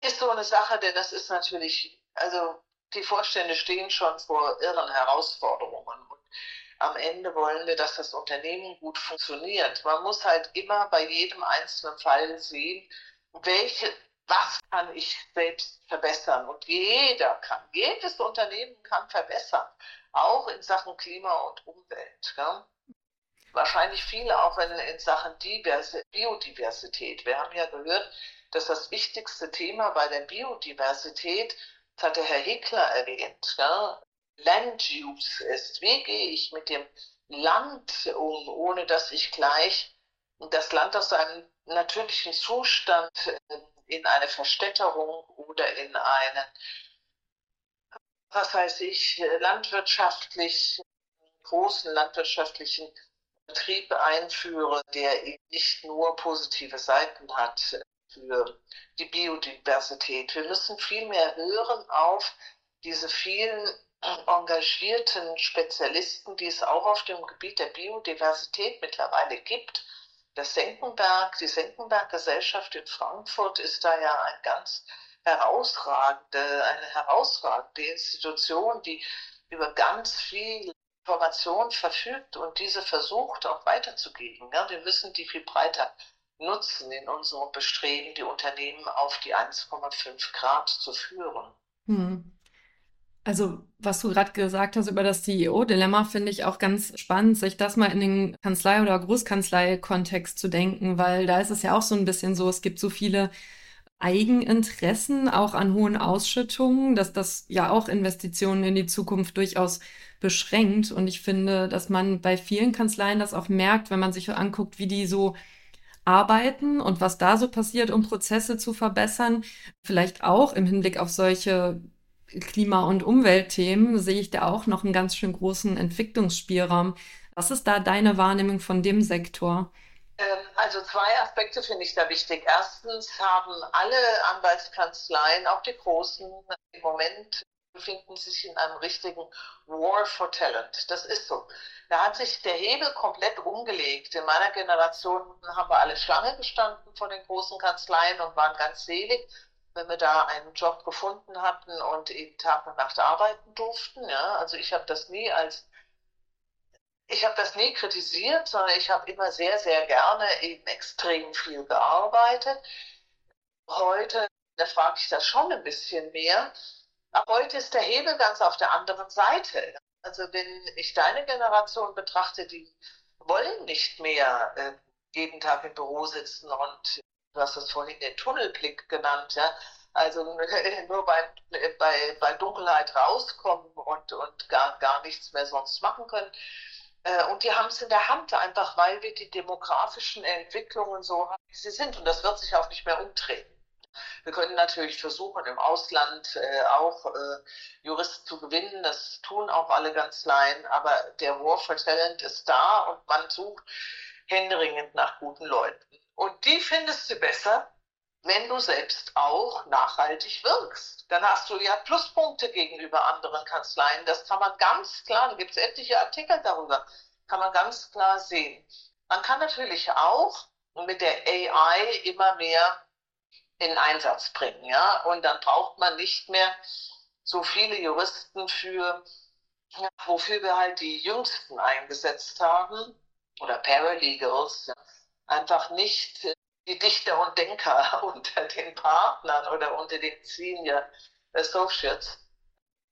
Ist so eine Sache, denn das ist natürlich, also die Vorstände stehen schon vor irren Herausforderungen. Und am Ende wollen wir, dass das Unternehmen gut funktioniert. Man muss halt immer bei jedem einzelnen Fall sehen, welche, was kann ich selbst verbessern? Und jeder kann, jedes Unternehmen kann verbessern auch in Sachen Klima und Umwelt. Ja? Wahrscheinlich viele auch in, in Sachen Diverse, Biodiversität. Wir haben ja gehört, dass das wichtigste Thema bei der Biodiversität, das hat der Herr Hickler erwähnt, ja? Land Use ist. Wie gehe ich mit dem Land um, ohne dass ich gleich das Land aus einem natürlichen Zustand äh, in eine Verstädterung oder in einen, was weiß ich, landwirtschaftlich, großen landwirtschaftlichen Betrieb einführe, der eben nicht nur positive Seiten hat für die Biodiversität. Wir müssen viel mehr hören auf diese vielen engagierten Spezialisten, die es auch auf dem Gebiet der Biodiversität mittlerweile gibt. Das Senckenberg, die Senckenberg-Gesellschaft in Frankfurt ist da ja ein ganz herausragende, eine herausragende Institution, die über ganz viel Information verfügt und diese versucht auch weiterzugeben. Ja, wir müssen die viel breiter nutzen in unserem Bestreben, die Unternehmen auf die 1,5 Grad zu führen. Hm. Also, was du gerade gesagt hast über das CEO-Dilemma, finde ich auch ganz spannend, sich das mal in den Kanzlei- oder Großkanzlei-Kontext zu denken, weil da ist es ja auch so ein bisschen so, es gibt so viele Eigeninteressen auch an hohen Ausschüttungen, dass das ja auch Investitionen in die Zukunft durchaus beschränkt. Und ich finde, dass man bei vielen Kanzleien das auch merkt, wenn man sich anguckt, wie die so arbeiten und was da so passiert, um Prozesse zu verbessern. Vielleicht auch im Hinblick auf solche Klima- und Umweltthemen sehe ich da auch noch einen ganz schön großen Entwicklungsspielraum. Was ist da deine Wahrnehmung von dem Sektor? Ähm, also zwei Aspekte finde ich da wichtig. Erstens haben alle Anwaltskanzleien, auch die großen, im Moment befinden sich in einem richtigen War for Talent. Das ist so. Da hat sich der Hebel komplett umgelegt. In meiner Generation haben wir alle Schlange gestanden vor den großen Kanzleien und waren ganz selig wenn wir da einen Job gefunden hatten und eben Tag und Nacht arbeiten durften. Ja, also ich habe das nie als ich habe das nie kritisiert, sondern ich habe immer sehr, sehr gerne eben extrem viel gearbeitet. Heute, da frage ich das schon ein bisschen mehr. Aber heute ist der Hebel ganz auf der anderen Seite. Also wenn ich deine Generation betrachte, die wollen nicht mehr äh, jeden Tag im Büro sitzen und du hast es vorhin den Tunnelblick genannt, ja. Also nur bei, bei, bei Dunkelheit rauskommen und, und gar, gar nichts mehr sonst machen können. Äh, und die haben es in der Hand, einfach weil wir die demografischen Entwicklungen so haben, wie sie sind. Und das wird sich auch nicht mehr umdrehen. Wir können natürlich versuchen, im Ausland äh, auch äh, Juristen zu gewinnen. Das tun auch alle Kanzleien. Aber der War for Talent ist da und man sucht händeringend nach guten Leuten. Und die findest du besser, wenn du selbst auch nachhaltig wirkst. Dann hast du ja Pluspunkte gegenüber anderen Kanzleien. Das kann man ganz klar, da gibt es etliche Artikel darüber, kann man ganz klar sehen. Man kann natürlich auch mit der AI immer mehr in Einsatz bringen, ja, und dann braucht man nicht mehr so viele Juristen für, wofür wir halt die Jüngsten eingesetzt haben, oder Paralegals, ja einfach nicht die Dichter und Denker unter den Partnern oder unter den Senior Associates.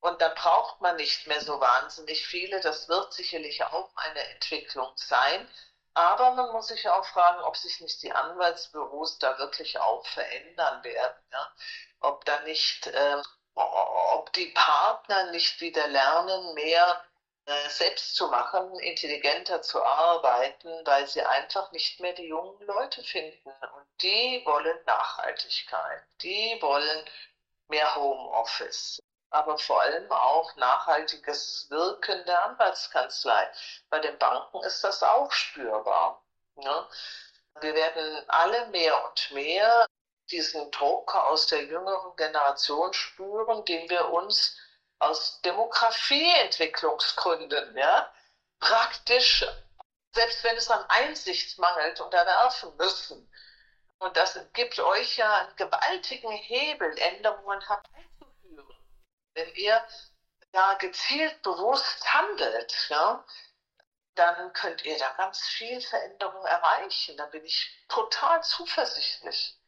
Und dann braucht man nicht mehr so wahnsinnig viele. Das wird sicherlich auch eine Entwicklung sein. Aber man muss sich auch fragen, ob sich nicht die Anwaltsbüros da wirklich auch verändern werden. Ja? Ob da nicht, äh, ob die Partner nicht wieder lernen, mehr selbst zu machen, intelligenter zu arbeiten, weil sie einfach nicht mehr die jungen Leute finden. Und die wollen Nachhaltigkeit, die wollen mehr Homeoffice, aber vor allem auch nachhaltiges Wirken der Anwaltskanzlei. Bei den Banken ist das auch spürbar. Ne? Wir werden alle mehr und mehr diesen Druck aus der jüngeren Generation spüren, den wir uns aus Demografieentwicklungsgründen, ja, praktisch, selbst wenn es an Einsicht mangelt, unterwerfen müssen. Und das gibt euch ja einen gewaltigen Hebel, Änderungen herbeizuführen. Wenn ihr da gezielt bewusst handelt, ja, dann könnt ihr da ganz viel Veränderung erreichen. Da bin ich total zuversichtlich.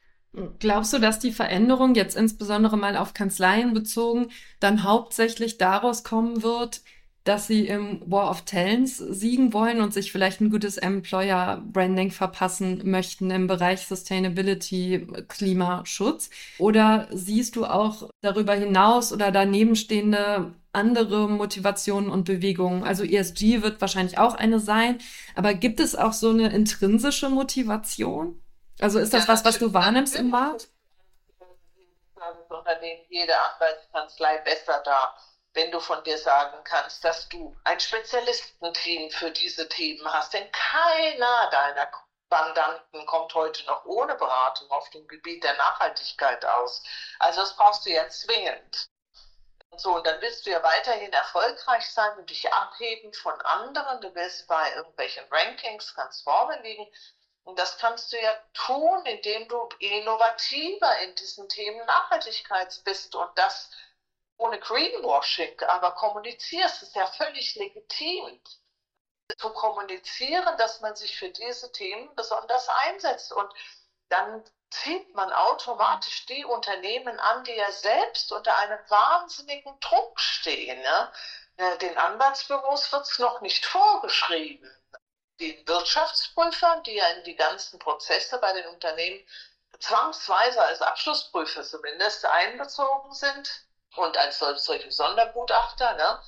Glaubst du, dass die Veränderung jetzt insbesondere mal auf Kanzleien bezogen dann hauptsächlich daraus kommen wird, dass sie im War of Talents siegen wollen und sich vielleicht ein gutes Employer-Branding verpassen möchten im Bereich Sustainability, Klimaschutz? Oder siehst du auch darüber hinaus oder daneben stehende andere Motivationen und Bewegungen? Also ESG wird wahrscheinlich auch eine sein, aber gibt es auch so eine intrinsische Motivation? Also ist das ja, was, was du wahrnimmst im Markt? Unternehmen, jede Anwaltskanzlei besser da wenn du von dir sagen kannst, dass du ein Spezialistenteam für diese Themen hast. Denn keiner deiner Mandanten kommt heute noch ohne Beratung auf dem Gebiet der Nachhaltigkeit aus. Also das brauchst du ja zwingend. Und so, und dann willst du ja weiterhin erfolgreich sein und dich abheben von anderen. Du willst bei irgendwelchen Rankings ganz vorne liegen. Und das kannst du ja tun, indem du innovativer in diesen Themen Nachhaltigkeit bist und das ohne Greenwashing, aber kommunizierst, ist ja völlig legitim zu kommunizieren, dass man sich für diese Themen besonders einsetzt. Und dann zieht man automatisch die Unternehmen an, die ja selbst unter einem wahnsinnigen Druck stehen. Ja? Den Anwaltsbüros wird es noch nicht vorgeschrieben. Den Wirtschaftsprüfern, die ja in die ganzen Prozesse bei den Unternehmen zwangsweise als Abschlussprüfer zumindest einbezogen sind, und als solche Sondergutachter, ne,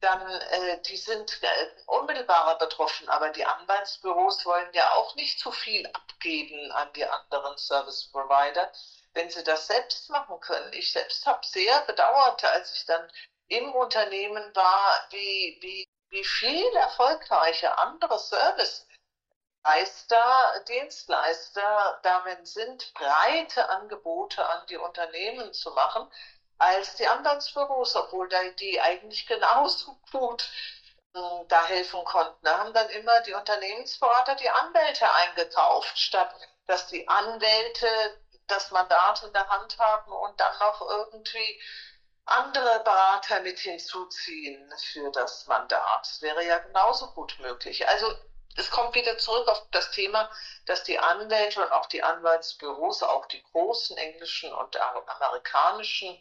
dann äh, die sind äh, unmittelbarer betroffen, aber die Anwaltsbüros wollen ja auch nicht zu viel abgeben an die anderen Service Provider, wenn sie das selbst machen können. Ich selbst habe sehr bedauert, als ich dann im Unternehmen war, wie, wie, wie viel erfolgreiche andere Service Leister, Dienstleister darin sind, breite Angebote an die Unternehmen zu machen als die Anwaltsbüros, obwohl die eigentlich genauso gut äh, da helfen konnten. Da haben dann immer die Unternehmensberater die Anwälte eingekauft, statt dass die Anwälte das Mandat in der Hand haben und dann noch irgendwie andere Berater mit hinzuziehen für das Mandat. Das wäre ja genauso gut möglich. Also es kommt wieder zurück auf das Thema, dass die Anwälte und auch die Anwaltsbüros, auch die großen englischen und amerikanischen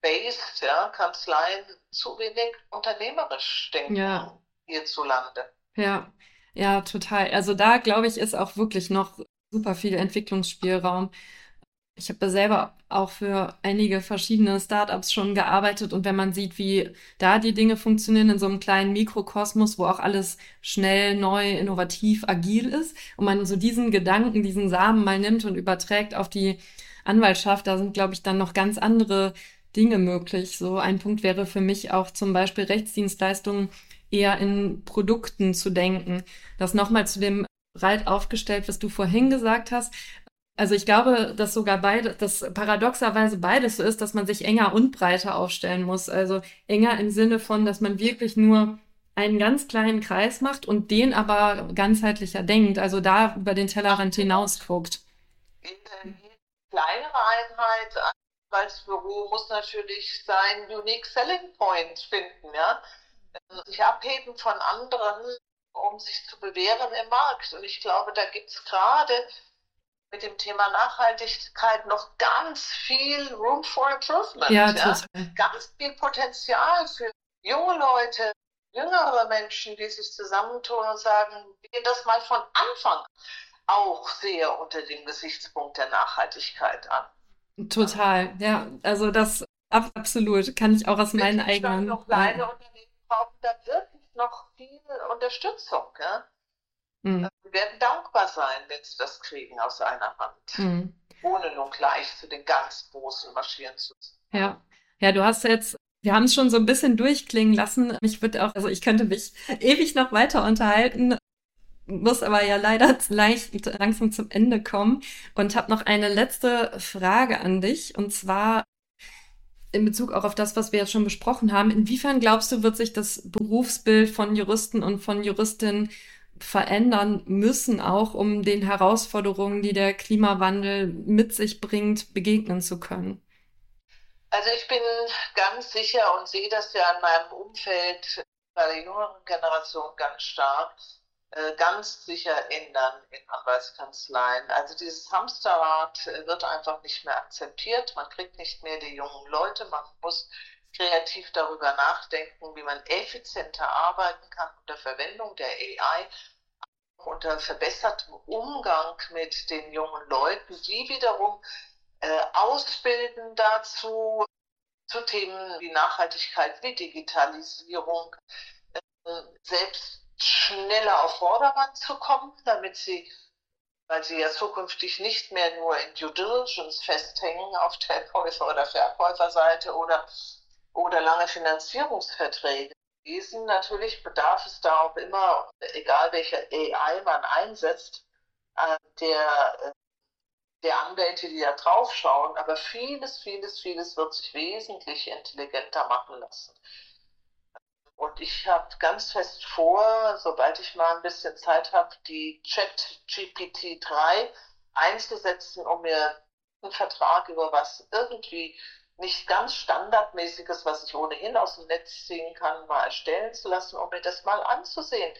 based, ja, Kanzleien zu wenig unternehmerisch denken ja. hierzulande. Ja, ja, total. Also da glaube ich, ist auch wirklich noch super viel Entwicklungsspielraum. Ich habe da selber auch für einige verschiedene Startups schon gearbeitet und wenn man sieht, wie da die Dinge funktionieren in so einem kleinen Mikrokosmos, wo auch alles schnell, neu, innovativ, agil ist und man so diesen Gedanken, diesen Samen mal nimmt und überträgt auf die Anwaltschaft, da sind, glaube ich, dann noch ganz andere Dinge möglich. So ein Punkt wäre für mich auch zum Beispiel Rechtsdienstleistungen eher in Produkten zu denken. Das nochmal zu dem breit aufgestellt, was du vorhin gesagt hast. Also ich glaube, dass sogar beide, dass paradoxerweise beides so ist, dass man sich enger und breiter aufstellen muss. Also enger im Sinne von, dass man wirklich nur einen ganz kleinen Kreis macht und den aber ganzheitlicher denkt. Also da über den Tellerrand hinaus guckt. Jede kleinere Einheit Anwaltsbüro muss natürlich sein Unique Selling Point finden, ja. Sich abheben von anderen, um sich zu bewähren im Markt. Und ich glaube, da gibt es gerade mit dem Thema Nachhaltigkeit noch ganz viel Room for Improvement. Ja, ja? Ganz viel Potenzial für junge Leute, jüngere Menschen, die sich zusammentun und sagen, wir das mal von Anfang auch sehr unter dem Gesichtspunkt der Nachhaltigkeit an. Total, ja. Also das absolut kann ich auch aus meinen eigenen. Noch kleine. Unternehmen brauchen da wirklich noch viel Unterstützung. Ja? Mhm. Sie werden dankbar sein, wenn sie das kriegen aus einer Hand, mhm. ohne nun gleich zu den ganz großen marschieren zu Ja. Ja, du hast jetzt wir haben es schon so ein bisschen durchklingen lassen. Ich würde auch, also ich könnte mich ewig noch weiter unterhalten muss aber ja leider leicht langsam zum Ende kommen und habe noch eine letzte Frage an dich und zwar in Bezug auch auf das, was wir jetzt schon besprochen haben. Inwiefern glaubst du, wird sich das Berufsbild von Juristen und von Juristinnen verändern müssen, auch um den Herausforderungen, die der Klimawandel mit sich bringt, begegnen zu können? Also ich bin ganz sicher und sehe das ja in meinem Umfeld bei der jüngeren Generation ganz stark, äh, ganz sicher ändern in Anwaltskanzleien. Also dieses Hamsterrad äh, wird einfach nicht mehr akzeptiert. Man kriegt nicht mehr die jungen Leute. Man muss kreativ darüber nachdenken, wie man effizienter arbeiten kann unter Verwendung der AI, unter verbessertem Umgang mit den jungen Leuten, die wiederum äh, ausbilden dazu, zu Themen wie Nachhaltigkeit, wie Digitalisierung, äh, selbst schneller auf Vordermann zu kommen, damit sie, weil sie ja zukünftig nicht mehr nur in Due Diligence festhängen auf der Käufer- oder Verkäuferseite oder, oder lange Finanzierungsverträge lesen. Natürlich bedarf es da auch immer, egal welche AI man einsetzt, äh, der äh, der Anwälte, die da drauf schauen, aber vieles, vieles, vieles wird sich wesentlich intelligenter machen lassen. Und ich habe ganz fest vor, sobald ich mal ein bisschen Zeit habe, die Chat GPT 3 einzusetzen, um mir einen Vertrag über was irgendwie nicht ganz standardmäßiges, was ich ohnehin aus dem Netz ziehen kann, mal erstellen zu lassen, um mir das mal anzusehen.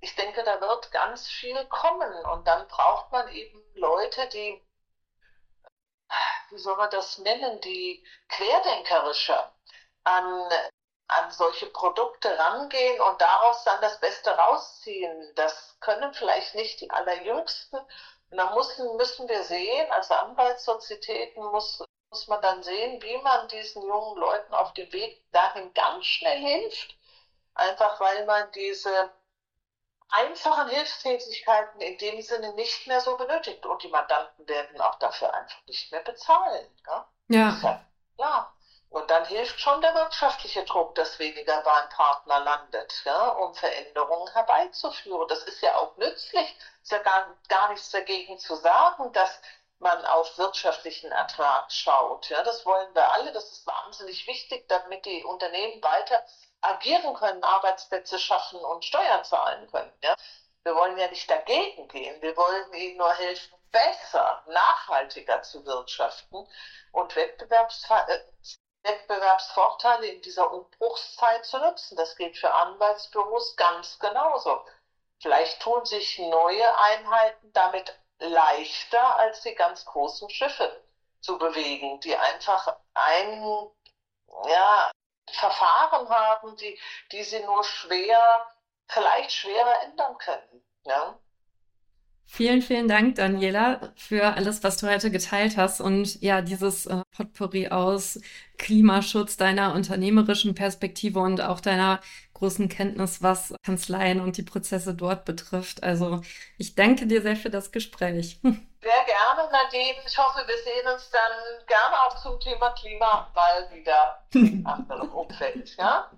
Ich denke, da wird ganz viel kommen und dann braucht man eben Leute, die wie soll man das nennen, die querdenkerische an, an solche Produkte rangehen und daraus dann das Beste rausziehen. Das können vielleicht nicht die Allerjüngsten. Und da müssen, müssen wir sehen, als Anwaltssozietäten muss, muss man dann sehen, wie man diesen jungen Leuten auf dem Weg dahin ganz schnell hilft. Einfach weil man diese einfachen Hilfstätigkeiten in dem Sinne nicht mehr so benötigt und die Mandanten werden auch dafür einfach nicht mehr bezahlen. Ja. ja. ja. Und dann hilft schon der wirtschaftliche Druck, dass weniger beim Partner landet, ja, um Veränderungen herbeizuführen. Das ist ja auch nützlich. Ist ja gar, gar nichts dagegen zu sagen, dass man auf wirtschaftlichen Ertrag schaut. Ja, das wollen wir alle. Das ist wahnsinnig wichtig, damit die Unternehmen weiter agieren können, Arbeitsplätze schaffen und Steuern zahlen können. Ja? Wir wollen ja nicht dagegen gehen, wir wollen ihnen nur helfen, besser, nachhaltiger zu wirtschaften und äh, Wettbewerbsvorteile in dieser Umbruchszeit zu nutzen. Das gilt für Anwaltsbüros ganz genauso. Vielleicht tun sich neue Einheiten damit leichter als die ganz großen Schiffe zu bewegen, die einfach ein, ja, Verfahren haben, die, die sie nur schwer, vielleicht schwerer ändern können. Ja? Vielen, vielen Dank, Daniela, für alles, was du heute geteilt hast und ja, dieses äh, Potpourri aus Klimaschutz, deiner unternehmerischen Perspektive und auch deiner großen Kenntnis, was Kanzleien und die Prozesse dort betrifft. Also ich danke dir sehr für das Gespräch. Sehr gerne, Nadine. Ich hoffe, wir sehen uns dann gerne auch zum Thema Klima mal wieder anderen Umfeld. Ja?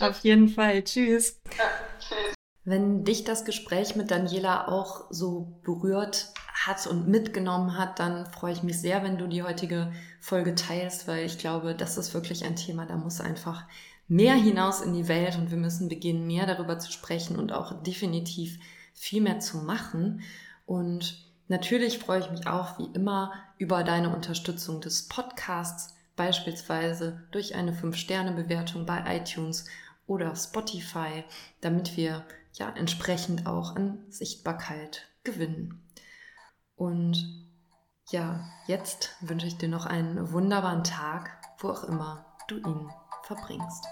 Auf jeden Fall. Tschüss. Tschüss. Wenn dich das Gespräch mit Daniela auch so berührt hat und mitgenommen hat, dann freue ich mich sehr, wenn du die heutige Folge teilst, weil ich glaube, das ist wirklich ein Thema, da muss einfach mehr hinaus in die Welt und wir müssen beginnen, mehr darüber zu sprechen und auch definitiv viel mehr zu machen. Und Natürlich freue ich mich auch wie immer über deine Unterstützung des Podcasts, beispielsweise durch eine 5-Sterne-Bewertung bei iTunes oder Spotify, damit wir ja entsprechend auch an Sichtbarkeit gewinnen. Und ja, jetzt wünsche ich dir noch einen wunderbaren Tag, wo auch immer du ihn verbringst.